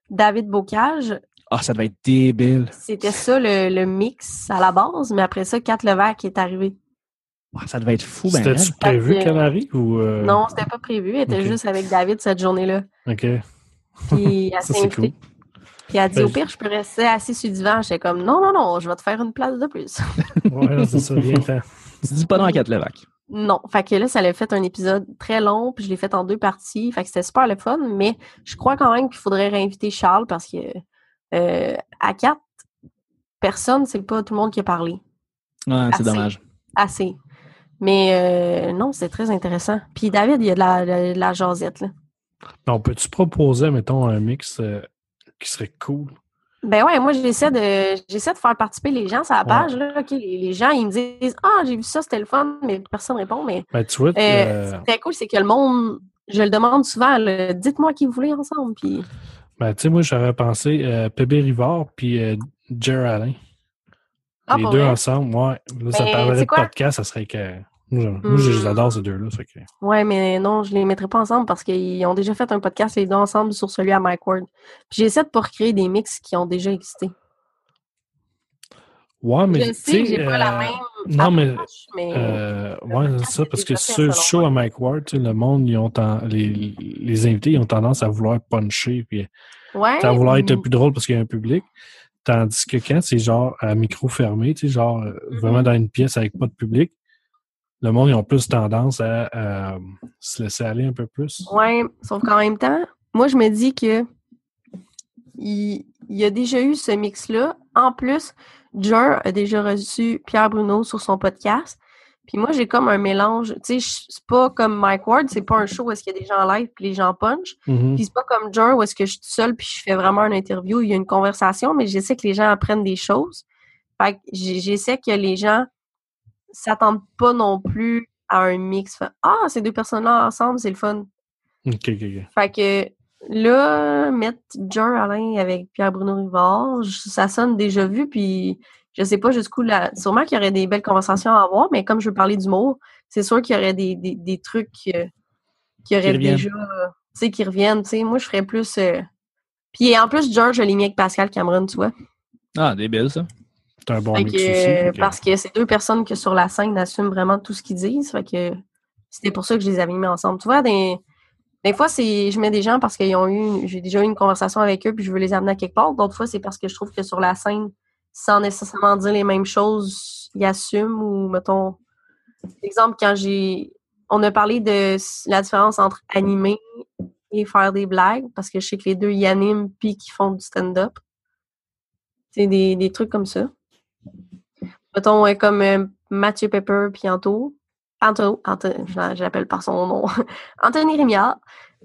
David Bocage, Ah, ça devait être débile. c'était ça le, le mix à la base, mais après ça, Kat Levac est arrivé. Ça devait être fou, ben. C'était-tu prévu qu'elle arrive ou. euh, Non, c'était pas prévu. Elle était juste avec David cette journée-là. Ok. Puis elle s'est cool. Puis elle a dit Ben, au pire, je peux rester assis sur le divan. J'étais comme non, non, non, je vais te faire une place de plus. Ouais, c'est ça, bien. Tu dis pas non à Kat Levac. non. Fait que là, ça l'a fait un épisode très long, puis je l'ai fait en deux parties. Fait que c'était super le fun, mais je crois quand même qu'il faudrait réinviter Charles parce que euh, à quatre personnes, c'est pas tout le monde qui a parlé. Ah, c'est dommage. Assez. Mais euh, non, c'est très intéressant. Puis David, il y a de la, de, de la jasette, là. On peut-tu proposer, mettons, un mix euh, qui serait cool? Ben ouais, moi j'essaie de j'essaie de faire participer les gens sur la page. Là. OK, les, les gens, ils me disent Ah, j'ai vu ça, c'était le fun, mais personne répond. Mais Ben, tu vois, euh, euh, c'est très cool, c'est que le monde, je le demande souvent, dites-moi qui vous voulez ensemble. Puis ben, tu sais, moi, j'aurais pensé euh, Pébé Rivard puis euh, Jer Alain. Ah, les deux vrai? ensemble, ouais. Là, ça parlerait de quoi? podcast, ça serait que. Moi, je- moi, je Hmm. les adore, ces deux-là. fait que- Ouais, mais non, je les mettrai pas ensemble parce qu'ils ont déjà fait un podcast les deux ensemble sur celui à Mike Ward. Puis j'essaie de pas recréer des mix qui ont déjà existé. Ouais, mais. je tu sais que sais, j'ai pas la euh, même Non, mais. approche, mais Euh, ouais, c'est ça, parce que ce show moi. à Mike Ward, tu sais, le monde, ils ont ten- les, les invités, ils ont tendance à vouloir puncher, puis ouais, à vouloir être plus drôle parce qu'il y a un public. Tandis que quand c'est genre à micro fermé, tu sais, genre euh, Mm-hmm. vraiment dans une pièce avec pas de public, le monde, ils ont plus tendance à, à se laisser aller un peu plus. Ouais, sauf qu'en même temps, moi, je me dis que il, il y a déjà eu ce mix-là. En plus, Jer a déjà reçu Pierre Bruno sur son podcast. Puis moi, j'ai comme un mélange. Tu sais, c'est pas comme Mike Ward, c'est pas un show où est-ce qu'il y a des gens en live puis les gens punch. Mhm. Puis c'est pas comme Jer où est-ce que je suis toute seule puis je fais vraiment une interview, il y a une conversation, mais j'essaie que les gens apprennent des choses. Fait que j'essaie que les gens s'attendent pas non plus à un mix. Fait, ah, ces deux personnes-là ensemble, c'est le fun. Ok, ok, ok. Fait que là, mettre Jer Alain avec Pierre-Bruno Rivard, ça sonne déjà vu, puis je sais pas jusqu'où la. Sûrement qu'il y aurait des belles conversations à avoir, mais comme je veux parler d'humour, c'est sûr qu'il y aurait des, des, des trucs euh, qui auraient reviennent. déjà. euh, Tu sais, qui reviennent. Tu sais, moi, je ferais plus. euh, Puis en plus, George, je l'ai mis avec Pascal Cameron, tu vois. Ah, débile, ça. C'est un bon Fait mix que, aussi. fait que- Parce que c'est deux personnes que sur la scène assument vraiment tout ce qu'ils disent. Fait que c'était pour ça que je les avais mis ensemble. Tu vois, des, des fois, c'est je mets des gens parce qu'ils ont eu j'ai déjà eu une conversation avec eux puis je veux les amener à quelque part. D'autres fois, c'est parce que je trouve que sur la scène, sans nécessairement dire les mêmes choses, ils assument ou mettons. Exemple, quand j'ai on a parlé de la différence entre animer et faire des blagues, parce que je sais que les deux y animent puis qu'ils font du stand-up. C'est des, des trucs comme ça mettons, euh, comme euh, Mathieu Pepper puis. Anto, Anto je l'appelle par son nom. Anthony Rémiard.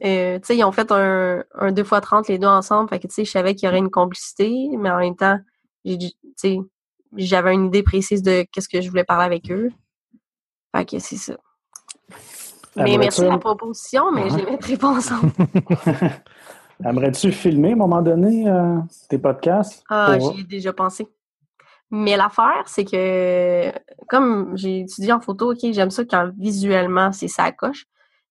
Euh, tu sais, ils ont fait un, un 2 x 30 les deux ensemble. Fait que, tu sais, je savais qu'il y aurait une complicité, mais en même temps, j'ai, tu sais, j'avais une idée précise de qu'est-ce que je voulais parler avec eux. Fait que c'est ça. Mais merci de la proposition, mais je Ouais. les mettrai pas ensemble. Aimerais-tu filmer à un moment donné euh, tes podcasts? Ah, Pour- j'y ai déjà pensé. Mais l'affaire, c'est que comme j'ai étudié en photo, ok, j'aime ça quand visuellement c'est ça coche.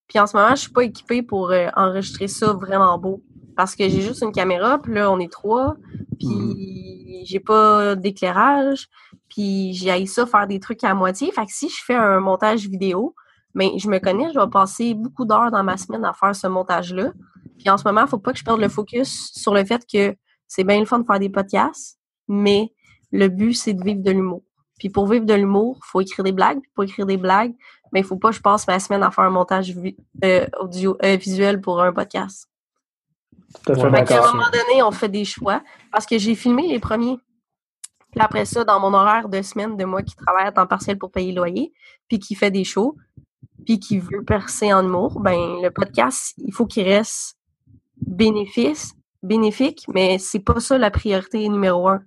Puis en ce moment, je suis pas équipée pour euh, enregistrer ça vraiment beau. parce que j'ai juste une caméra, puis là, on est trois, puis j'ai pas d'éclairage, puis j'ai ça faire des trucs à moitié. Fait que si je fais un montage vidéo, mais je me connais, je vais passer beaucoup d'heures dans ma semaine à faire ce montage-là. Puis en ce moment, il faut pas que je perde le focus sur le fait que c'est bien le fun de faire des podcasts, mais le but, c'est de vivre de l'humour. Puis pour vivre de l'humour, il faut écrire des blagues. Puis pour écrire des blagues, mais il faut pas que je passe ma semaine à faire un montage euh, audio, euh, visuel pour un podcast. Tout à fait un moment donné, on fait des choix. Parce que j'ai filmé les premiers. Puis après ça, dans mon horaire de semaine de moi qui travaille à temps partiel pour payer le loyer, puis qui fait des shows, puis qui veut percer en humour, ben le podcast, il faut qu'il reste bénéfice, bénéfique, mais c'est pas ça la priorité numéro un.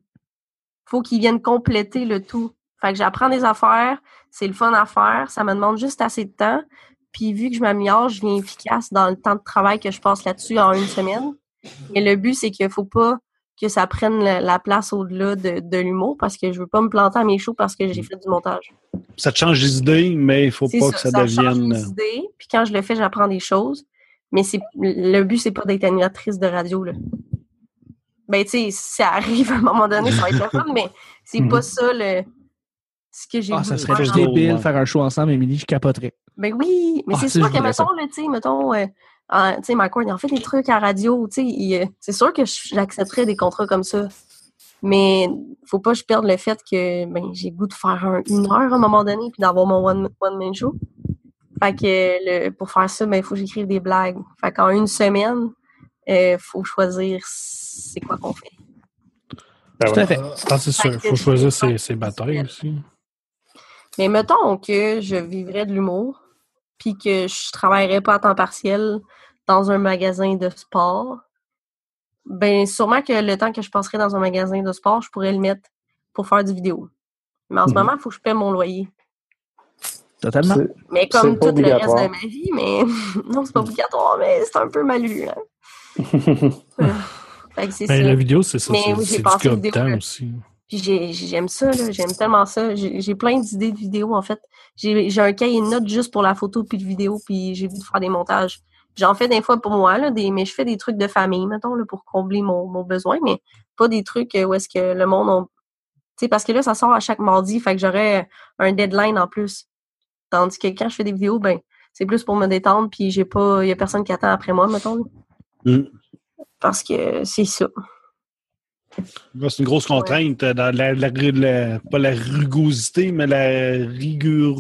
Faut qu'il vienne compléter le tout. Fait que j'apprends des affaires, c'est le fun à faire, ça me demande juste assez de temps. Puis vu que je m'améliore, je viens efficace dans le temps de travail que je passe là-dessus en une semaine. Et le but, c'est qu'il faut pas que ça prenne la, la place au-delà de, de l'humour parce que je veux pas me planter à mes shows parce que j'ai fait du montage. Ça te change les idées, mais il faut C'est pas que ça, change devienne. mes idées, puis quand je le fais, j'apprends des choses. Mais c'est le but, c'est pas d'être animatrice de radio. Là. Ben, tu sais, ça arrive à un moment donné, ça va être le fun, mais c'est Mhm. pas ça le ce que j'ai Ah, ça serait juste débile ouais. faire un show ensemble, Émilie, je capoterais. Ben oui, mais Ah, c'est sûr que, mettons, là, tu sais, mettons, euh, tu sais, McCord, il en fait des trucs à radio, tu sais, euh, c'est sûr que j'accepterais des contrats comme ça. Mais faut pas que je perde le fait que ben, j'ai le goût de faire un- une heure à un moment donné puis d'avoir mon one, one man show. Fait que le, pour faire ça, ben, il faut que j'écrive des blagues. Fait qu'en une semaine, il faut choisir c'est quoi qu'on fait. Ben Tout à fait. Ah, c'est sûr. Il faut choisir ses, ses batailles aussi. Mais mettons que je vivrais de l'humour, puis que je travaillerais pas à temps partiel dans un magasin de sport, ben sûrement que le temps que je passerais dans un magasin de sport, je pourrais le mettre pour faire du vidéo. Mais en ce Mhm. moment, il faut que je paie mon loyer. Totalement. Mais comme tout le reste de ma vie, mais non, c'est pas obligatoire, mais c'est un peu malu. Hein. Fait que c'est Ben, ça. la vidéo, c'est ça. C'est oui, j'ai c'est pensé du vidéo, temps aussi. J'aime ça. J'aime tellement ça. J'ai plein d'idées de vidéos, en fait. J'ai un cahier de notes juste pour la photo puis le vidéo, puis j'ai vu de faire des montages. J'en fais des fois pour moi, là, des, mais je fais des trucs de famille, mettons, là, pour combler mon, mon besoin, mais pas des trucs euh, où est-ce que le monde... on- Tu sais, parce que là, ça sort à chaque mardi, fait que j'aurais un deadline en plus. Tandis que quand je fais des vidéos, ben, c'est plus pour me détendre, puis j'ai pas... Il y a personne qui attend après moi, mettons. là. Mm. Parce que c'est ça. C'est une grosse contrainte euh, dans la, la- la- pas la rugosité, mais la rigueur.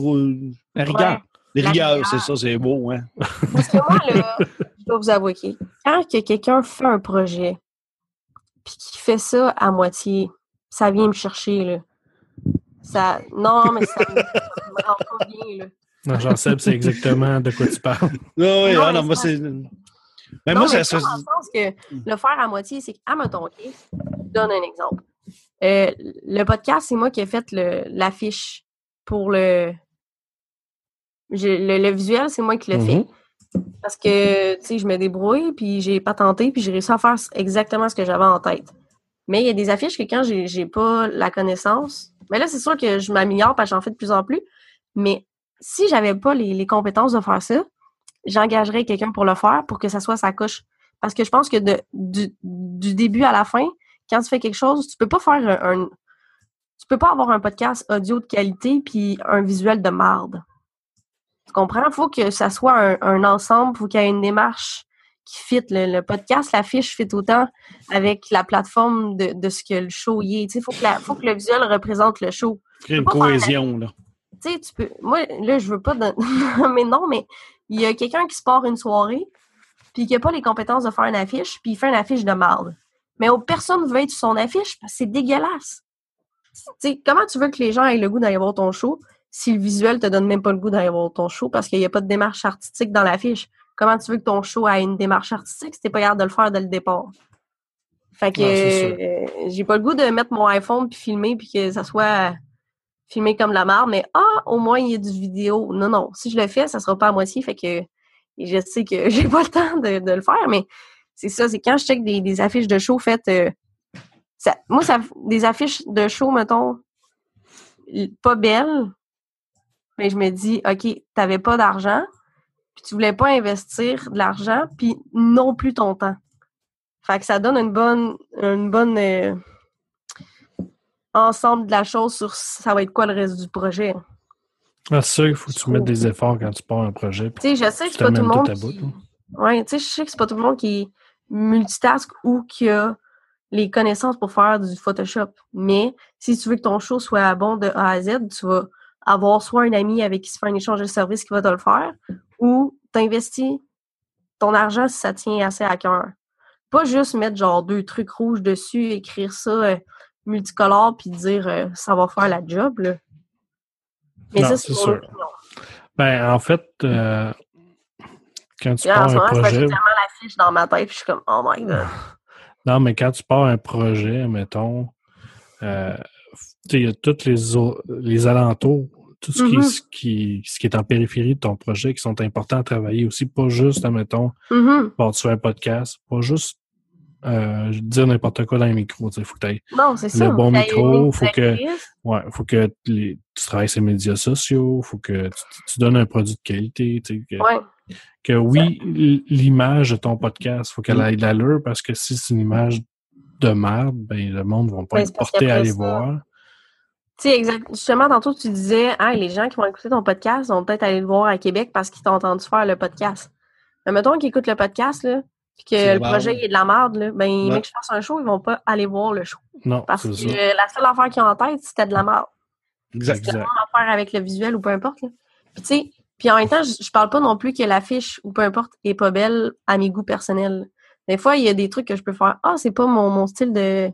La rigueur. Rigueurs, rigueur. c'est ça, c'est beau, hein? Parce que moi, là, je dois vous avouer, quand que quelqu'un fait un projet, puis qu'il fait ça à moitié, ça vient me chercher, là. Ça... Non, mais ça me, rend pas bien, là. Non, Jean-Seb, c'est exactement de quoi tu parles. Non, oui, Non, ah, non, moi, c'est. Mais non, moi, mais ça, pas ça- dans le sens que le faire à moitié, c'est ah, mettons, je donne un exemple. Euh, le podcast, c'est moi qui ai fait l'affiche pour le... j'ai- le... le visuel, c'est moi qui l'ai fait. Mhm. Parce que, tu sais, je me débrouille, puis j'ai patenté, puis j'ai réussi à faire exactement ce que j'avais en tête. Mais il y a des affiches que quand j'ai j'ai pas la connaissance, mais là, c'est sûr que je m'améliore parce que j'en fais de plus en plus. Mais si j'avais pas les, les compétences de faire ça, j'engagerais quelqu'un pour le faire pour que ça soit sa coche. Parce que je pense que de, du, du début à la fin, quand tu fais quelque chose, tu peux pas faire un, un- tu peux pas avoir un podcast audio de qualité puis un visuel de marde. Tu comprends? Faut que ça soit un, un ensemble, faut qu'il y ait une démarche qui fit. Le, le podcast, l'affiche fit autant avec la plateforme de, de ce que le show y est. Sais, faut que la- faut que le visuel représente le show créer une la- cohésion, là. tu sais, tu peux. Moi, là, je veux pas. mais non, mais il y a quelqu'un qui se part une soirée, puis qui a pas les compétences de faire une affiche, puis il fait une affiche de marde. Mais oh, personne veut être sur son affiche parce que c'est dégueulasse. Comment tu veux que les gens aient le goût d'aller voir ton show si le visuel te donne même pas le goût d'aller voir ton show parce qu'il n'y a pas de démarche artistique dans l'affiche? Comment tu veux que ton show ait une démarche artistique si t'es pas capable de le faire dès le départ? Fait que euh, j'ai pas le goût de mettre mon iPhone puis filmer puis que ça soit filmé comme la marde, mais ah, au moins il y a du vidéo. Non, non. Si je le fais, ça sera pas à moitié. Fait que je sais que j'ai pas le temps de, le faire, mais c'est ça, c'est quand je check des, des affiches de show faites. euh, moi, ça, des affiches de show, mettons, pas belles, mais je me dis, OK, t'avais pas d'argent, puis tu voulais pas investir de l'argent, puis non plus ton temps. Fait que ça donne une bonne, une bonne euh, ensemble de la chose sur ça va être quoi le reste du projet. Ah, c'est sûr qu'il faut que tu mettes des efforts quand tu pars un projet. Tu sais, je sais que c'est pas tout le monde. qui-. Ouais, tu sais, je sais que c'est pas tout le monde qui multitask ou qui a les connaissances pour faire du Photoshop. Mais si tu veux que ton show soit bon de A à Z, tu vas avoir soit un ami avec qui se fait un échange de services qui va te le faire, ou t'investis ton argent si ça tient assez à cœur. Pas juste mettre genre deux trucs rouges dessus, écrire ça euh, multicolore, puis dire euh, ça va faire la job. Là. Mais Non, ça, c'est sûr. Ben, en fait, euh, quand tu pars un moment, projet. tellement la fiche dans ma tête, puis je suis comme, oh my god. Non, mais quand tu pars un projet, mettons, euh, il y a tous les, les alentours, tout ce, qui, Mhm. ce, qui, ce qui est en périphérie de ton projet qui sont importants à travailler aussi, pas juste, Mhm. part sur un podcast, pas juste euh, dire n'importe quoi dans les micros. Il faut que tu Non, c'est ça. bon micro, une faut que- ouais, faut que les- tu travailles sur les médias sociaux, faut que tu, tu donnes un produit de qualité. Que, Ouais. que oui, l'image de ton podcast, faut qu'elle ait de l'allure parce que si c'est une image de merde, ben le monde ne va pas Ben, être porté à aller ça- voir. Exact. Justement, tantôt, tu disais, hey, les gens qui vont écouter ton podcast vont peut-être aller le voir à Québec parce qu'ils t'ont entendu faire le podcast. Mais mettons qu'ils écoutent le podcast, là, puis que le projet il est de la merde, là, ben, Ouais. je fasse un show, ils vont pas aller voir le show. Non, Parce que ça. la seule affaire qu'ils ont en tête, c'était de la merde. Exact. Exact. affaire avec le visuel ou peu importe. Là. Puis, tu sais, puis en même temps, je, je parle pas non plus que l'affiche ou peu importe est pas belle à mes goûts personnels. Des fois, il y a des trucs que je peux faire. Ah, c'est pas mon, mon style de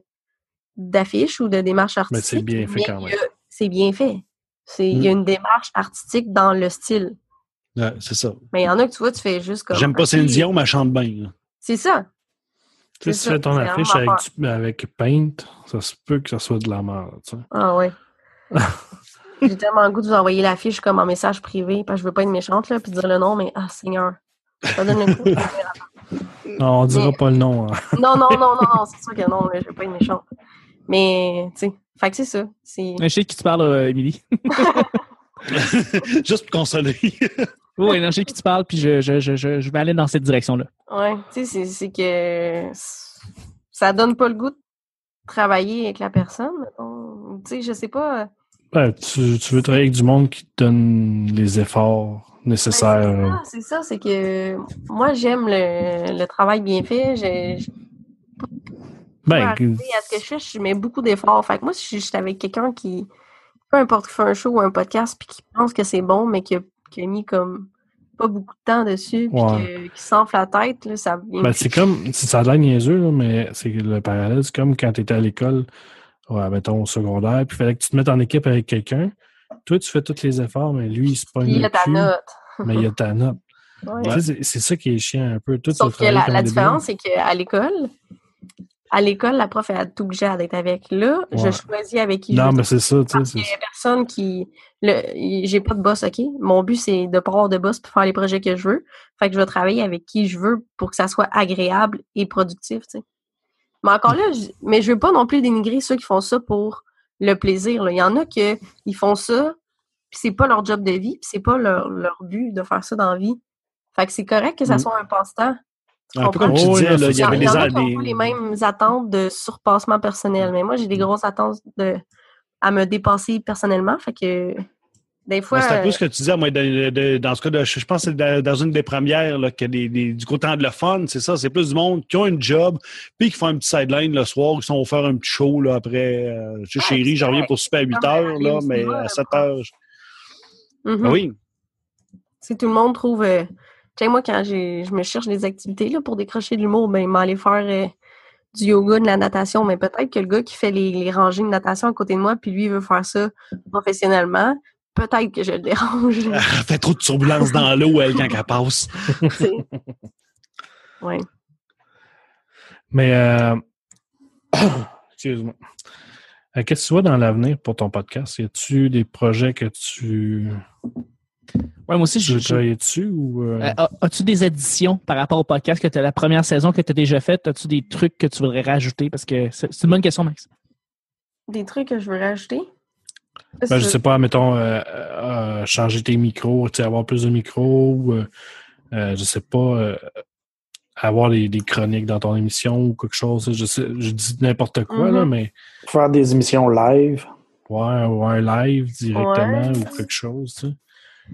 d'affiche ou de démarche Mais artistique. c'est bien fait mais quand même. C'est bien fait. C'est, Il y a une démarche artistique dans le style. Ouais, c'est ça. Mais il y en a que tu vois, tu fais juste comme. J'aime pas Céline Dion, mais elle chante bien. C'est ça. Tu sais, si tu fais ton affiche avec, du- avec Paint, ça se peut que ça soit de la merde. tu sais. Ah ouais. J'ai tellement le goût de vous envoyer l'affiche comme en message privé, parce que je veux pas être méchante, là, puis dire le nom, mais ah, Seigneur. Ça donne le coup. Non, on dira Mais- pas le nom. hein. Non, non, non, non, non, c'est sûr que non, là, je vais pas être méchante. Mais, tu sais, fait que c'est ça. C'est... Je sais de qui tu parles, euh, Émilie. Juste pour consoler. Oui, non, je sais de qui tu parles, puis je, je, je, je, je vais aller dans cette direction-là. Ouais, tu sais, c'est, c'est que ça donne pas le goût de travailler avec la personne. Tu sais, je sais pas. Ben, tu, tu veux travailler avec du monde qui te donne les efforts nécessaires. Ben, Ah, c'est ça, c'est que moi, j'aime le, le travail bien fait. Je, Ben, à ce que je fais, je mets beaucoup d'efforts. Fait que moi, si je suis avec quelqu'un qui, peu importe, qui fait un show ou un podcast, puis qui pense que c'est bon, mais qui a, qui a mis comme pas beaucoup de temps dessus, puis Ouais. qui s'enfle la tête, là, ça vient. Ben, c'est comme, ça a l'air niaiseux, là, mais c'est le parallèle, c'est comme quand tu étais à l'école, ouais, mettons au secondaire, puis il fallait que tu te mettes en équipe avec quelqu'un. Toi, tu fais tous les efforts, mais lui, il se pogne le là, ta note. mais il a ta note. Ouais. C'est- C'est ça qui est chiant un peu. Tout Sauf que la, la différence, c'est qu'à l'école, à l'école, la prof, elle est obligée d'être avec. Là, je choisis avec qui Non, je mais c'est ça, tu sais. qu'il y a personne qui. le- J'ai pas de boss, OK? Mon but, c'est de pas avoir de boss pour faire les projets que je veux. Fait que je vais travailler avec qui je veux pour que ça soit agréable et productif, tu sais. Mais encore là, je, mais je veux pas non plus dénigrer ceux qui font ça pour le plaisir. là. Il y en a qui ils font ça, puis c'est pas leur job de vie, puis c'est pas leur, leur but de faire ça dans la vie. Fait que c'est correct que ça Mm. soit un passe-temps. Un peu comprends? comme tu Oh, disais, il y avait des, les mêmes attentes de surpassement personnel, mais moi, j'ai des grosses attentes de, à me dépasser personnellement. Fait que des fois. C'est un peu euh, ce que tu disais, moi, de- de- dans ce cas, de, je je pense que c'est dans une des premières, là, que des, des- du côté anglophone, c'est ça, c'est plus du monde qui ont une job, puis qui font un petit sideline le soir, qui sont faire un petit show là, après. Euh, je sais, Ouais, chérie, j'en reviens pour super à 8 Comme heures, là, mais à là, 7 pour- heures. mhm. Ben oui. Si tout le monde trouve. euh, sais, moi, quand j'ai- je me cherche des activités là, pour décrocher de l'humour, ben, m'aller faire euh, du yoga, de la natation. Mais peut-être que le gars qui fait les, les rangées de natation à côté de moi, puis lui, il veut faire ça professionnellement, peut-être que je le dérange. Elle fait trop de turbulences dans l'eau, elle, quand elle passe. ouais. Mais, euh, excuse-moi. Euh, Qu'est-ce que tu vois dans l'avenir pour ton podcast? Y a-tu des projets que tu, Ouais, moi aussi, je- travailler dessus ou. euh, Euh, as- As-tu des additions par rapport au podcast que tu as la première saison que tu as déjà faite? As-tu des trucs que tu voudrais rajouter? Parce que c'est une bonne question, Max. Des trucs que je veux rajouter? Ben, je sais pas, mettons, euh, euh, changer tes micros, avoir plus de micros, ou, je sais pas, euh, avoir des chroniques dans ton émission ou quelque chose. Je, sais, je dis n'importe quoi, là, Mhm. mais Faire des émissions live. ouais, ou un live directement Ouais. ou quelque chose. Tu sais.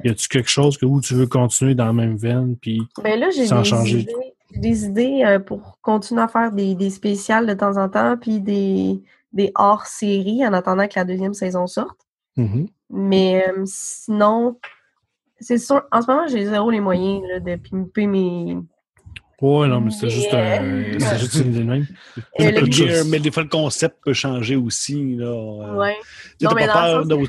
Y a-tu quelque chose que où tu veux continuer dans la même veine? Puis, Ben là, j'ai Sans des changer. idées, j'ai des idées euh, pour continuer à faire des, des spéciales de temps en temps, puis des, des hors-séries en attendant que la deuxième saison sorte. Mhm. Mais euh, sinon, c'est sûr, en ce moment, j'ai zéro les moyens là, de pimper mes. Ouais, non, mais c'est juste, un- c'est juste une idée de même. Euh, le-. Mais, des fois, le concept peut changer aussi. Là. Euh, Ouais. Non, mais pas le peur sens-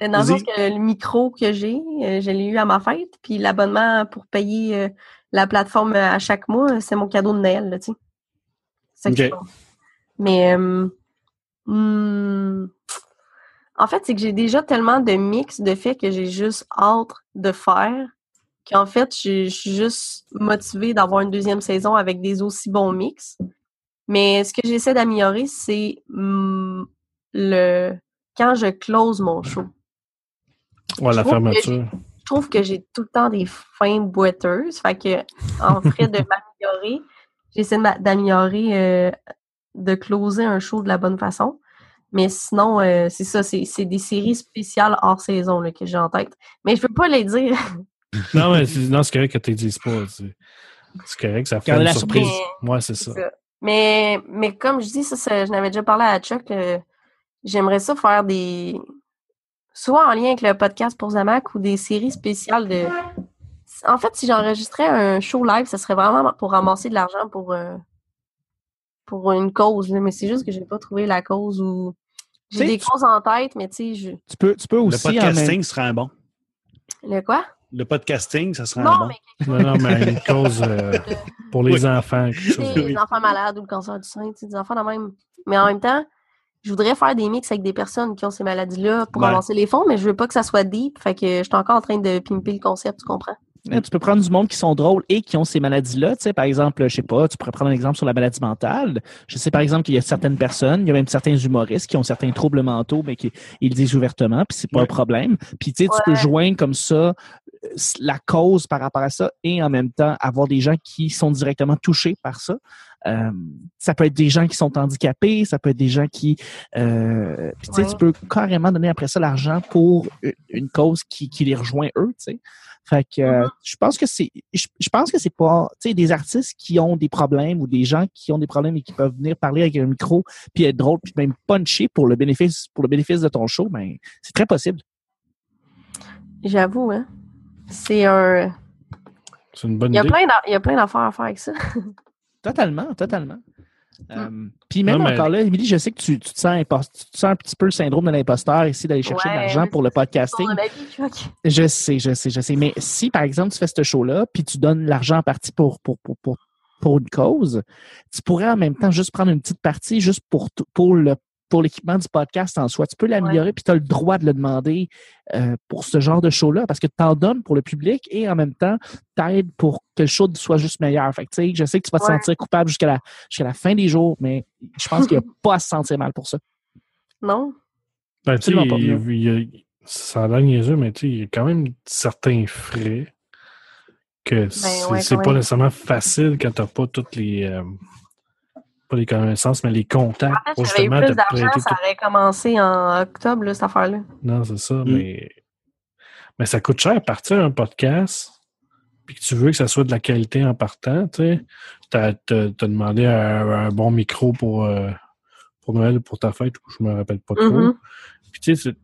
Dans le sens que le micro que j'ai, euh, je l'ai eu à ma fête, puis l'abonnement pour payer euh, la plateforme euh, à chaque mois, euh, c'est mon cadeau de Noël, là, tu sais. C'est ça que Ok. je pense. Mais euh, hmm, en fait, c'est que j'ai déjà tellement de mix de fait que j'ai juste hâte de faire qu'en fait, je, je suis juste motivée d'avoir une deuxième saison avec des aussi bons mix. Mais ce que j'essaie d'améliorer, c'est hmm, le quand je close mon show. Ouais, la Je trouve que fermeture. Je trouve que j'ai tout le temps des fins boiteuses. Fait que, en fait de m'améliorer, j'essaie d'améliorer, euh, de closer un show de la bonne façon. Mais sinon, euh, c'est ça, c'est c'est des séries spéciales hors saison là, que j'ai en tête. Mais je peux pas les dire. Non, mais c'est non, c'est correct que tu ne dises pas. C'est c'est correct, ça fait une la surprise. surprise. Ouais, c'est ça. C'est ça. Mais, mais comme je dis, ça, ça, je n'avais déjà parlé à Chuck, euh, j'aimerais ça faire des. Soit en lien avec le podcast pour Zamac ou des séries spéciales de. En fait, si j'enregistrais un show live, ce serait vraiment pour ramasser de l'argent pour, euh, pour une cause. Mais c'est juste que j'ai pas trouvé la cause ou. J'ai des tu- causes en tête, mais tu sais, je. Tu peux, tu peux Le aussi en même- podcasting serait un bon. Le quoi? Le podcasting, ça serait un Non, bon. mais Non, non, mais une cause euh, pour les enfants, quelque chose. des des enfants malades ou le cancer du sein, des enfants de même. Mais en même temps, je voudrais faire des mix avec des personnes qui ont ces maladies-là pour Ouais. avancer les fonds, mais je veux pas que ça soit deep. Fait que je suis encore en train de pimper le concept, tu comprends? Ouais, Tu peux prendre du monde qui sont drôles et qui ont ces maladies-là. Tu sais, par exemple, je sais pas, tu pourrais prendre un exemple sur la maladie mentale. Je sais par exemple qu'il y a certaines personnes, il y a même certains humoristes qui ont certains troubles mentaux, mais qui ils le disent ouvertement, puis c'est pas Ouais. un problème. Puis tu sais, tu peux joindre comme ça euh, la cause par rapport à ça et en même temps avoir des gens qui sont directement touchés par ça. Euh, ça peut être des gens qui sont handicapés, ça peut être des gens qui, euh, puis, tu sais, Ouais. tu peux carrément donner après ça l'argent pour une, cause qui, qui les rejoint eux, tu sais. Fait que euh, Mhm. je pense que c'est je, je pense que c'est pas tu sais des artistes qui ont des problèmes ou des gens qui ont des problèmes et qui peuvent venir parler avec un micro puis être drôle puis même puncher pour le bénéfice pour le bénéfice de ton show ben c'est très possible. J'avoue, hein. C'est un. C'est une bonne Il y a idée. plein il y a plein d'affaires à faire avec ça. Totalement, totalement. Euh, puis même Non, mais- encore là, Émilie, je sais que tu, tu, te sens tu te sens un petit peu le syndrome de l'imposteur ici d'aller chercher de l'argent pour le podcasting. Je sais, je sais, je sais. Mais si, par exemple, tu fais ce show-là, puis tu donnes l'argent en partie pour, pour, pour, pour, pour une cause, tu pourrais en même temps juste prendre une petite partie juste pour, pour le pour l'équipement du podcast en soi. Tu peux l'améliorer, puis tu as le droit de le demander euh, pour ce genre de show-là, parce que tu en donnes pour le public et en même temps, t'aides pour que le show soit juste meilleur. Fait que, tu sais, je sais que tu vas te Ouais. sentir coupable jusqu'à la, jusqu'à la fin des jours, mais je pense qu'il n'y a pas à se sentir mal pour ça. Non? Ben, tu sais, Absolument pas, il- ça a l'air niaiseux, mais tu sais, il y a quand même certains frais que c'est Ben ouais, c'est pas même. nécessairement facile quand t'as pas toutes les euh, pas les connaissances, mais les contacts En fait, j'avais eu plus d'argent, prêter ça tout. aurait commencé en octobre, là, cette affaire-là. Non, c'est ça, Mm. mais mais ça coûte cher partir un podcast puis que tu veux que ça soit de la qualité en partant, tu sais. T'as t'as- t'as demandé un, un bon micro pour euh, pour Noël pour ta fête, ou je me rappelle pas trop. Mhm. Puis tu sais,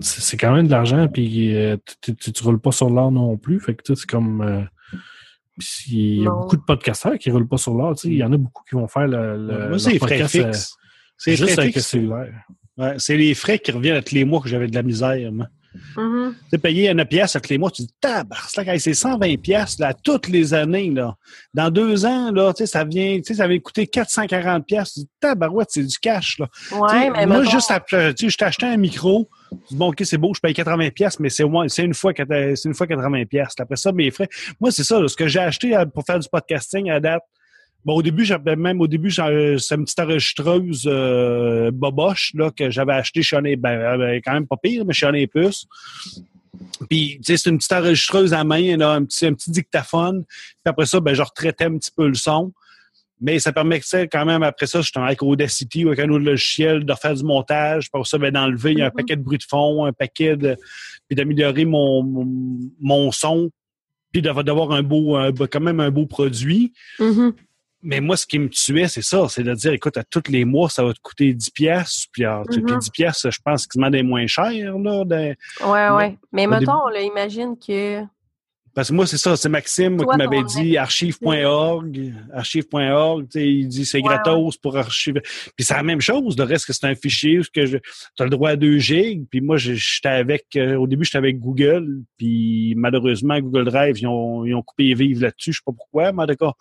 c'est- quand même de l'argent, puis euh, tu, tu, tu roules pas sur l'or non plus. Fait que tu sais, c'est comme. euh, il y a Non. beaucoup de podcasteurs qui roulent pas sur l'or. tu sais, Il y en a beaucoup qui vont faire le. le Moi, c'est les frais podcast, euh, fixes. C'est les juste frais avec le fixes. cellulaire. Ouais, c'est les frais qui reviennent à tous les mois que j'avais de la misère. moi. Mhm. Tu sais, payer une pièce à tous les mois, tu dis, tabarnak, c'est 120 pièces là, toutes les années. Là. Dans deux ans, là, tu ça vient, tu ça vient coûter 440 pièces. Tu dis, tabarouette, c'est du cash. Là. Tu Ouais, mais moi, mettons- juste tu je t'ai acheté un micro. Je dis, bon, OK, c'est beau, je paye 80 pièces, mais c'est une fois, une fois 80 pièces. Après ça, mes frais. Moi, c'est ça, là, ce que j'ai acheté euh, pour faire du podcasting à date. Bon, au début, j'avais même au début, j'ai- c'est une petite enregistreuse euh, boboche là, que j'avais acheté chez Honey, ben, euh, quand même pas pire, mais chez Honey Plus. Puis, tu sais, c'est une petite enregistreuse à main, là, un, petit, un petit dictaphone. Puis après ça, ben, je retraitais un petit peu le son. Mais ça permettait quand même, après ça, j'étais avec Audacity ou avec un autre logiciel, de faire du montage. Pour ça, ben, d'enlever un Mhm. paquet de bruit de fond, un paquet de... Puis d'améliorer mon, mon, mon son. Puis d'avoir un beau, un- quand même un beau produit. Mhm. Mais moi, ce qui me tuait, c'est ça. C'est de dire, écoute, à tous les mois, ça va te coûter 10 pièces. Puis, alors, tu sais, puis Mhm. 10 pièces, je pense qu'ils demandent des moins chers, là. des- Ouais, ouais. Mais mettons, là, imagine que. Parce que moi, c'est ça, c'est Maxime Toi, qui m'avait dit archive.org, archive.org, tu il dit c'est gratos pour archiver. Puis c'est la même chose, le reste que c'est un fichier où je as le droit à 2 gigs, puis moi j'étais avec euh, au début j'étais avec Google, puis malheureusement Google Drive ils ont ils ont coupé les vives là-dessus, je sais pas pourquoi, mais en tout cas.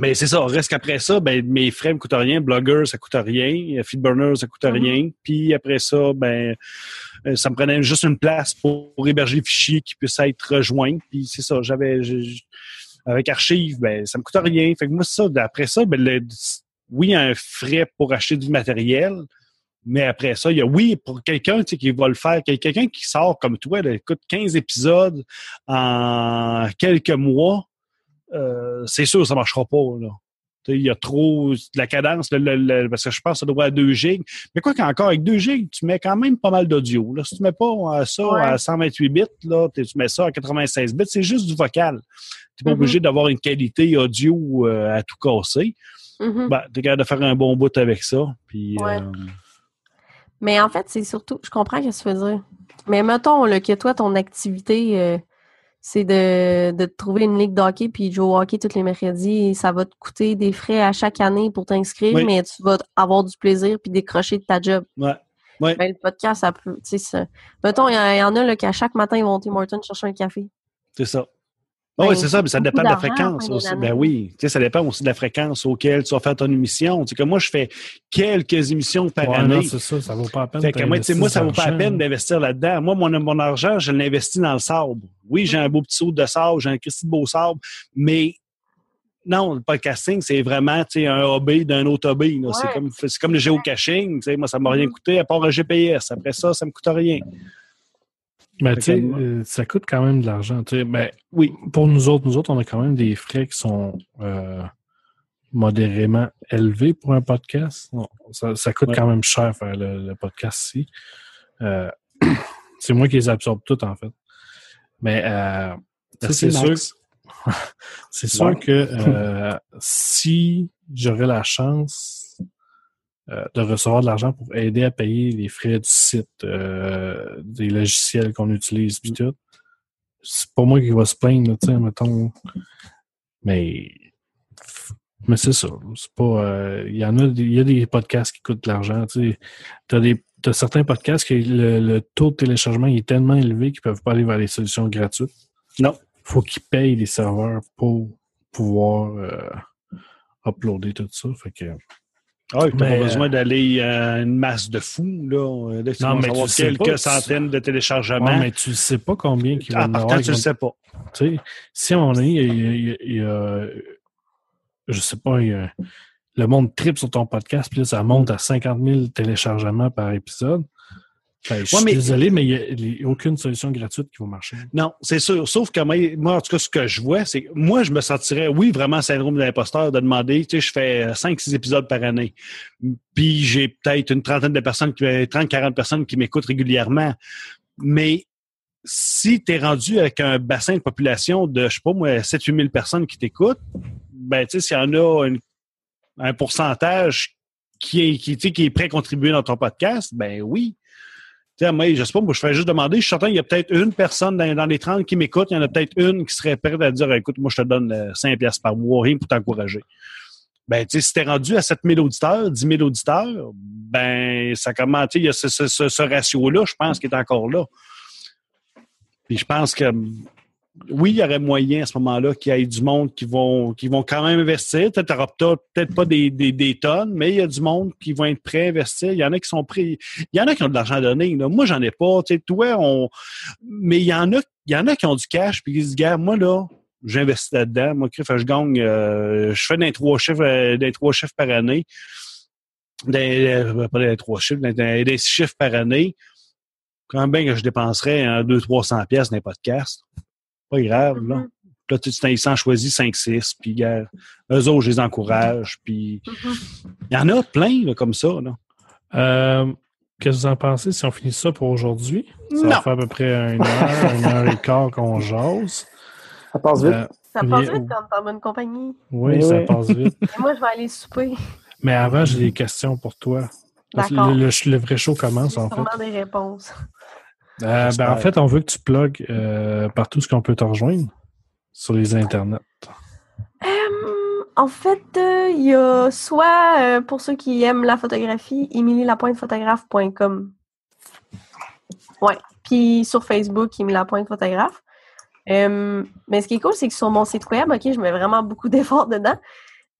Mais c'est ça, reste qu'après ça, ben mes frais me coûtent rien, Blogger ça coûte rien, Feedburner ça coûte Mhm. rien, puis après ça ben euh, ça me prenait juste une place pour, pour héberger les fichiers qui puissent être rejoints. Puis c'est ça, j'avais avec Archive, ben ça me coûte rien. Fait que moi, ça, après ça, ben le- oui, il y a un frais pour acheter du matériel, mais après ça, il y a oui, pour quelqu'un tu sais, qui va le faire, quel- quelqu'un qui sort comme toi, là, écoute 15 épisodes en quelques mois, euh, c'est sûr ça marchera pas. Là. Il y a trop de la cadence, le- le- le- parce que je pense que ça doit être 2 gigs. Mais quoi qu'encore, avec 2 gigs, tu mets quand même pas mal d'audio. Si tu mets pas ça Ouais. à 128 bits, là, tu mets ça à 96 bits, c'est juste du vocal. Tu n'es pas Mhm. obligé d'avoir une qualité audio euh, à tout casser. Mhm. Ben, tu es capable de faire un bon bout avec ça. Puis, Ouais. euh, Mais en fait, c'est surtout, je comprends ce que tu veux dire. Mais mettons là, que toi, ton activité, euh, c'est de, de trouver une ligue d'hockey puis de jouer au hockey tous les mercredis. Ça va te coûter des frais à chaque année pour t'inscrire, Oui. mais tu vas avoir du plaisir puis décrocher de ta job. ouais. Ouais. Ben, le podcast, ça peut. tu sais, ça- Mettons, il y, en- il y en a là, qu'à chaque matin, ils vont au Tim Hortons chercher un café. C'est ça. Ben, oui, c'est ça, mais ça dépend de la fréquence aussi. Ben oui, tu sais, ça dépend aussi de la fréquence auquel tu vas faire ton émission. Tu sais, que moi, je fais quelques émissions par Ouais, année. c'est ça, ça vaut pas la peine. Fait que moi, tu sais, moi, ça vaut pas la d'investir peine d'investir là-dedans. Moi, mon, mon argent, je l'investis dans le sable. Oui, j'ai un beau petit saut de sable, j'ai un Christy de beau sable, mais non, le podcasting, c'est vraiment tu sais, un hobby d'un autre hobby. C'est comme, c'est comme le géocaching. tu sais, Moi, ça m'a rien coûté à part un GPS. Après ça, ça me coûte rien. Mais Fait tu sais, moi- euh, ça coûte quand même de l'argent. tu sais. Ben, Oui. pour nous autres, nous autres, on a quand même des frais qui sont euh, modérément élevés pour un podcast. Non, ça, ça coûte Ouais. quand même cher faire le, le podcast ici. Euh, c'est moi qui les absorbe toutes, en fait. Mais euh, Merci, c'est sûr, c'est sûr que euh, si j'aurais la chance euh, de recevoir de l'argent pour aider à payer les frais du site, euh, des logiciels qu'on utilise, puis tout, c'est pas moi qui va se plaindre, tu sais, mettons. Mais, mais c'est ça. C'est pas. euh, Il y en a, des- il y a des podcasts qui coûtent de l'argent, tu sais. T'as des T'as certains podcasts que le, le taux de téléchargement il est tellement élevé qu'ils peuvent pas aller vers les solutions gratuites. Non. faut qu'ils payent les serveurs pour pouvoir uploader tout ça. Fait que, Ah, tu Mais, pas euh, besoin d'aller à une masse de fous. Là, Là, tu Non, mais tu avoir sais quelques pas, centaines de téléchargements. Ouais, mais tu sais pas combien qu'ils vont en avoir. tu vont- sais pas. Tu sais, si moment donné, il y a, il y a- il a- je sais pas, le monde tripe sur ton podcast, puis là, ça monte à 50 000 téléchargements par épisode. Ben, je suis mais- désolé, mais il n'y a, aucune solution gratuite qui va marcher. Non, c'est sûr. Sauf que moi, moi, en tout cas, ce que je vois, c'est que moi, je me sentirais, oui, vraiment syndrome de l'imposteur de demander, tu sais, je fais 5-6 épisodes par année. Puis j'ai peut-être une trentaine de personnes, 30-40 personnes qui m'écoutent régulièrement. Mais si tu es rendu avec un bassin de population de, je sais pas moi, 7-8 000 personnes qui t'écoutent, ben, tu sais, s'il y en a une- un pourcentage qui est, qui, qui est prêt à contribuer dans ton podcast, ben oui. Sais, moi, sais pas, moi, je fais juste demander. Je suis certain qu'il y a peut-être une personne dans, les 30 qui m'écoute. Il y en a peut-être une qui serait prête à dire, écoute, moi, je te donne euh, 5 piastres par mois, rien pour t'encourager. Ben, tu sais, si t'es rendu à 7 000 auditeurs, 10 000 auditeurs, ben, ça commence, il y a ce, ce- ce- ce ratio-là, je pense, qui est encore là. Puis je pense que, oui, il y aurait moyen à ce moment-là qu'il y ait du monde qui vont, qui vont quand même investir. Peut-être peut-être pas des, des, tonnes, mais il y a du monde qui vont être prêts à investir. Il y en a qui sont prêts. Il y en a qui ont de l'argent à donner. là. Moi, j'en ai pas. Tu sais, toi, on. Mais il y en a, il y en a qui ont du cash puis qui disent, gars, moi, là, j'investis là-dedans. Moi, je gagne, euh, je fais des trois chiffres, euh, des trois chiffres par année. Des, euh, pas des trois chiffres, des, des six chiffres par année. quand même que je dépenserais 200-300 pièces dans les podcasts. Pas grave, là. Mhm. Là, tu ils s'en choisissent 5-6, puis eux autres, je les encourage, puis Mhm. il y en a plein, là, comme ça, là. Euh, Qu'est-ce que vous en pensez si on finit ça pour aujourd'hui? Ça Non. va faire à peu près une heure, une heure et quart qu'on jase. Ça passe vite. Euh, Ça passe vite quand t'es en bonne compagnie. oui, ça passe vite. Et moi, je vais aller souper. Mais avant, j'ai des questions pour toi. Parce que D'accord. Le, le- le vrai show commence, en fait. des réponses. Euh, ben, en fait, on veut que tu plugues euh, partout ce qu'on peut te rejoindre sur les internets. Hum, en fait, euh, il y a soit, euh, pour ceux qui aiment la photographie, emilielapointephotographe.com. Ouais. Puis sur Facebook, Émilie Lapointe Photographe. Hum, mais ce qui est cool, c'est que sur mon site web, OK, je mets vraiment beaucoup d'efforts dedans.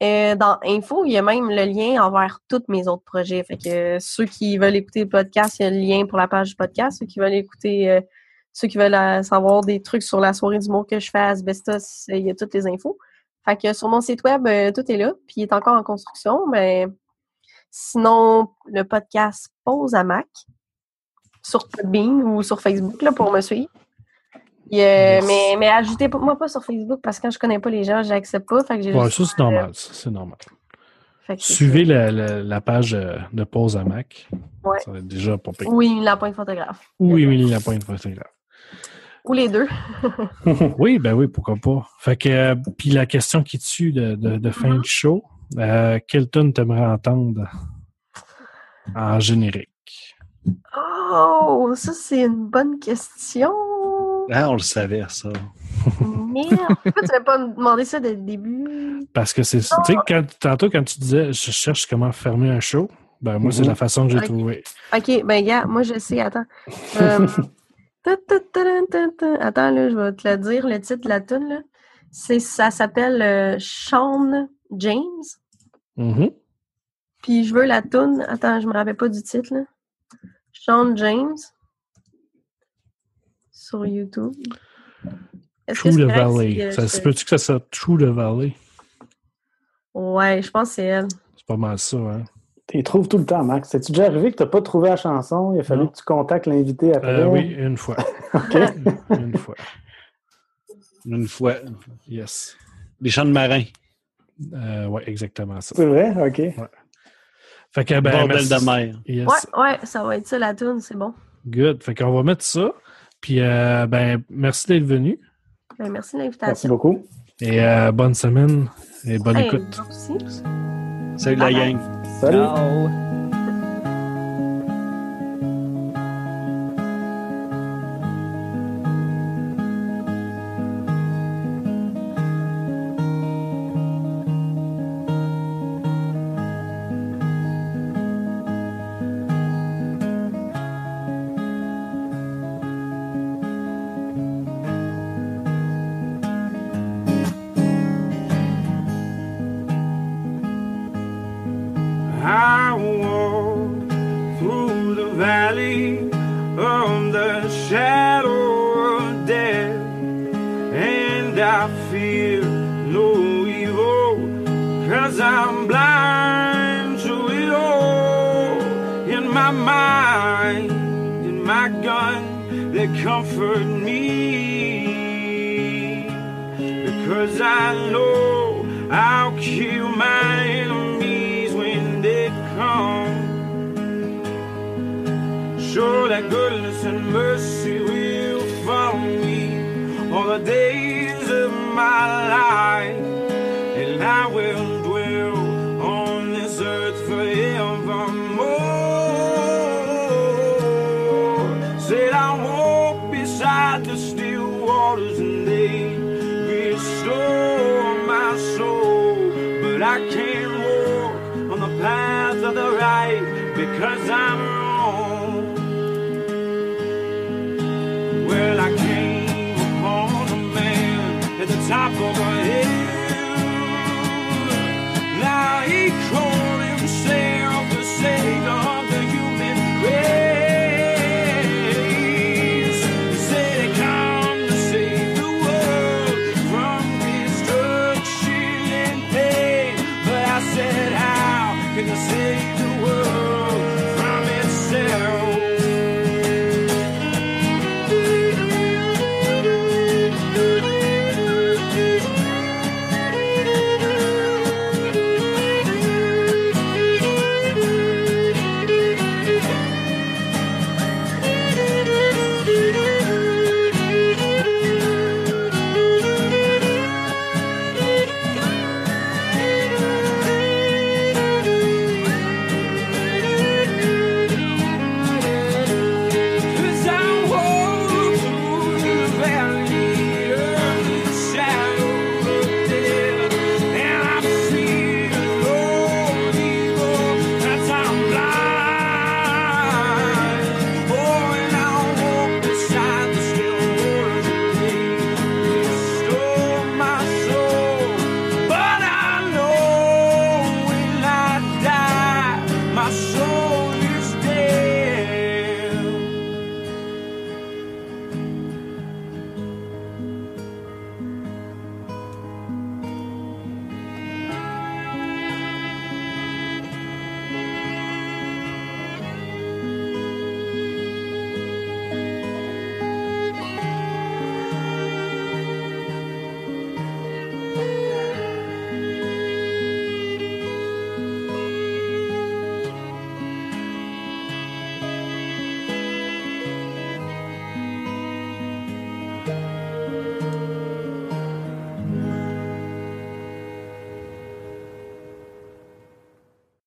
Euh, dans Info, il y a même le lien envers tous mes autres projets. Fait que euh, ceux qui veulent écouter le podcast, il y a le lien pour la page du podcast. Ceux qui veulent écouter, euh, ceux qui veulent euh, savoir des trucs sur la soirée du mot que je fais à Asbestos, il y a toutes les infos. Fait que sur mon site web, euh, tout est là, puis il est encore en construction, mais sinon, le podcast Pause à Mac sur Podbean ou sur Facebook là, pour me suivre. Puis, euh, mais, mais ajoutez-moi pas sur Facebook parce que quand je connais pas les gens, j'accepte pas. Fait que Ouais, ça, c'est normal. ça, C'est normal. Suivez la, la- la page euh, de pause à Mac. Ouais. Ça va être déjà pire. Oui, la pointe photographe. Ou Émilie Lapointe photographe. Ou les deux. Oui, ben oui, pourquoi pas. Fait que, euh, puis la question qui tue de, de, de fin Mhm. de show, euh, quelle tune t'aimerais entendre en générique? Oh, ça, c'est une bonne question. Ah, on le savait, ça. Merde. Pourquoi tu n'avais pas me demander ça dès le début? Parce que c'est, tu sais, quand, tantôt quand tu disais, je cherche comment fermer un show, ben moi, c'est Mhm. la façon que j'ai trouvé. Ok, ben gars, moi je sais, attends. Euh, ta, ta, ta, ta, ta, ta. Attends, là, je vais te le dire, le titre de la tune là. C'est, ça s'appelle euh, Sean James. Mhm. Puis je veux la tune. Attends, je me rappelle pas du titre là. Sean James. Sur YouTube. True the Valley. euh, Ça se peut-tu que ça soit True the Valley? Ouais, je pense que c'est elle. C'est pas mal ça, hein? Tu les trouves tout le temps, Max. C'est-tu déjà arrivé que tu n'as pas trouvé la chanson? Il a fallu Non. que tu contactes l'invité après? Euh, oui, une fois. OK. une fois. Une fois. Yes. Les champs de marins. Euh, ouais, exactement ça. C'est vrai? OK. Fait que, ben, Bordel merci. de mer. Yes. Ouais, ouais, ça va être ça la tune, c'est bon. Good. Fait qu'on va mettre ça. Puis, euh, ben, merci d'être venu. Ben, merci de Merci l'invitation. beaucoup. Et euh, bonne semaine et bonne Hey, écoute. aussi. Salut la Bye bye. gang. Salut. Ciao. Because I'm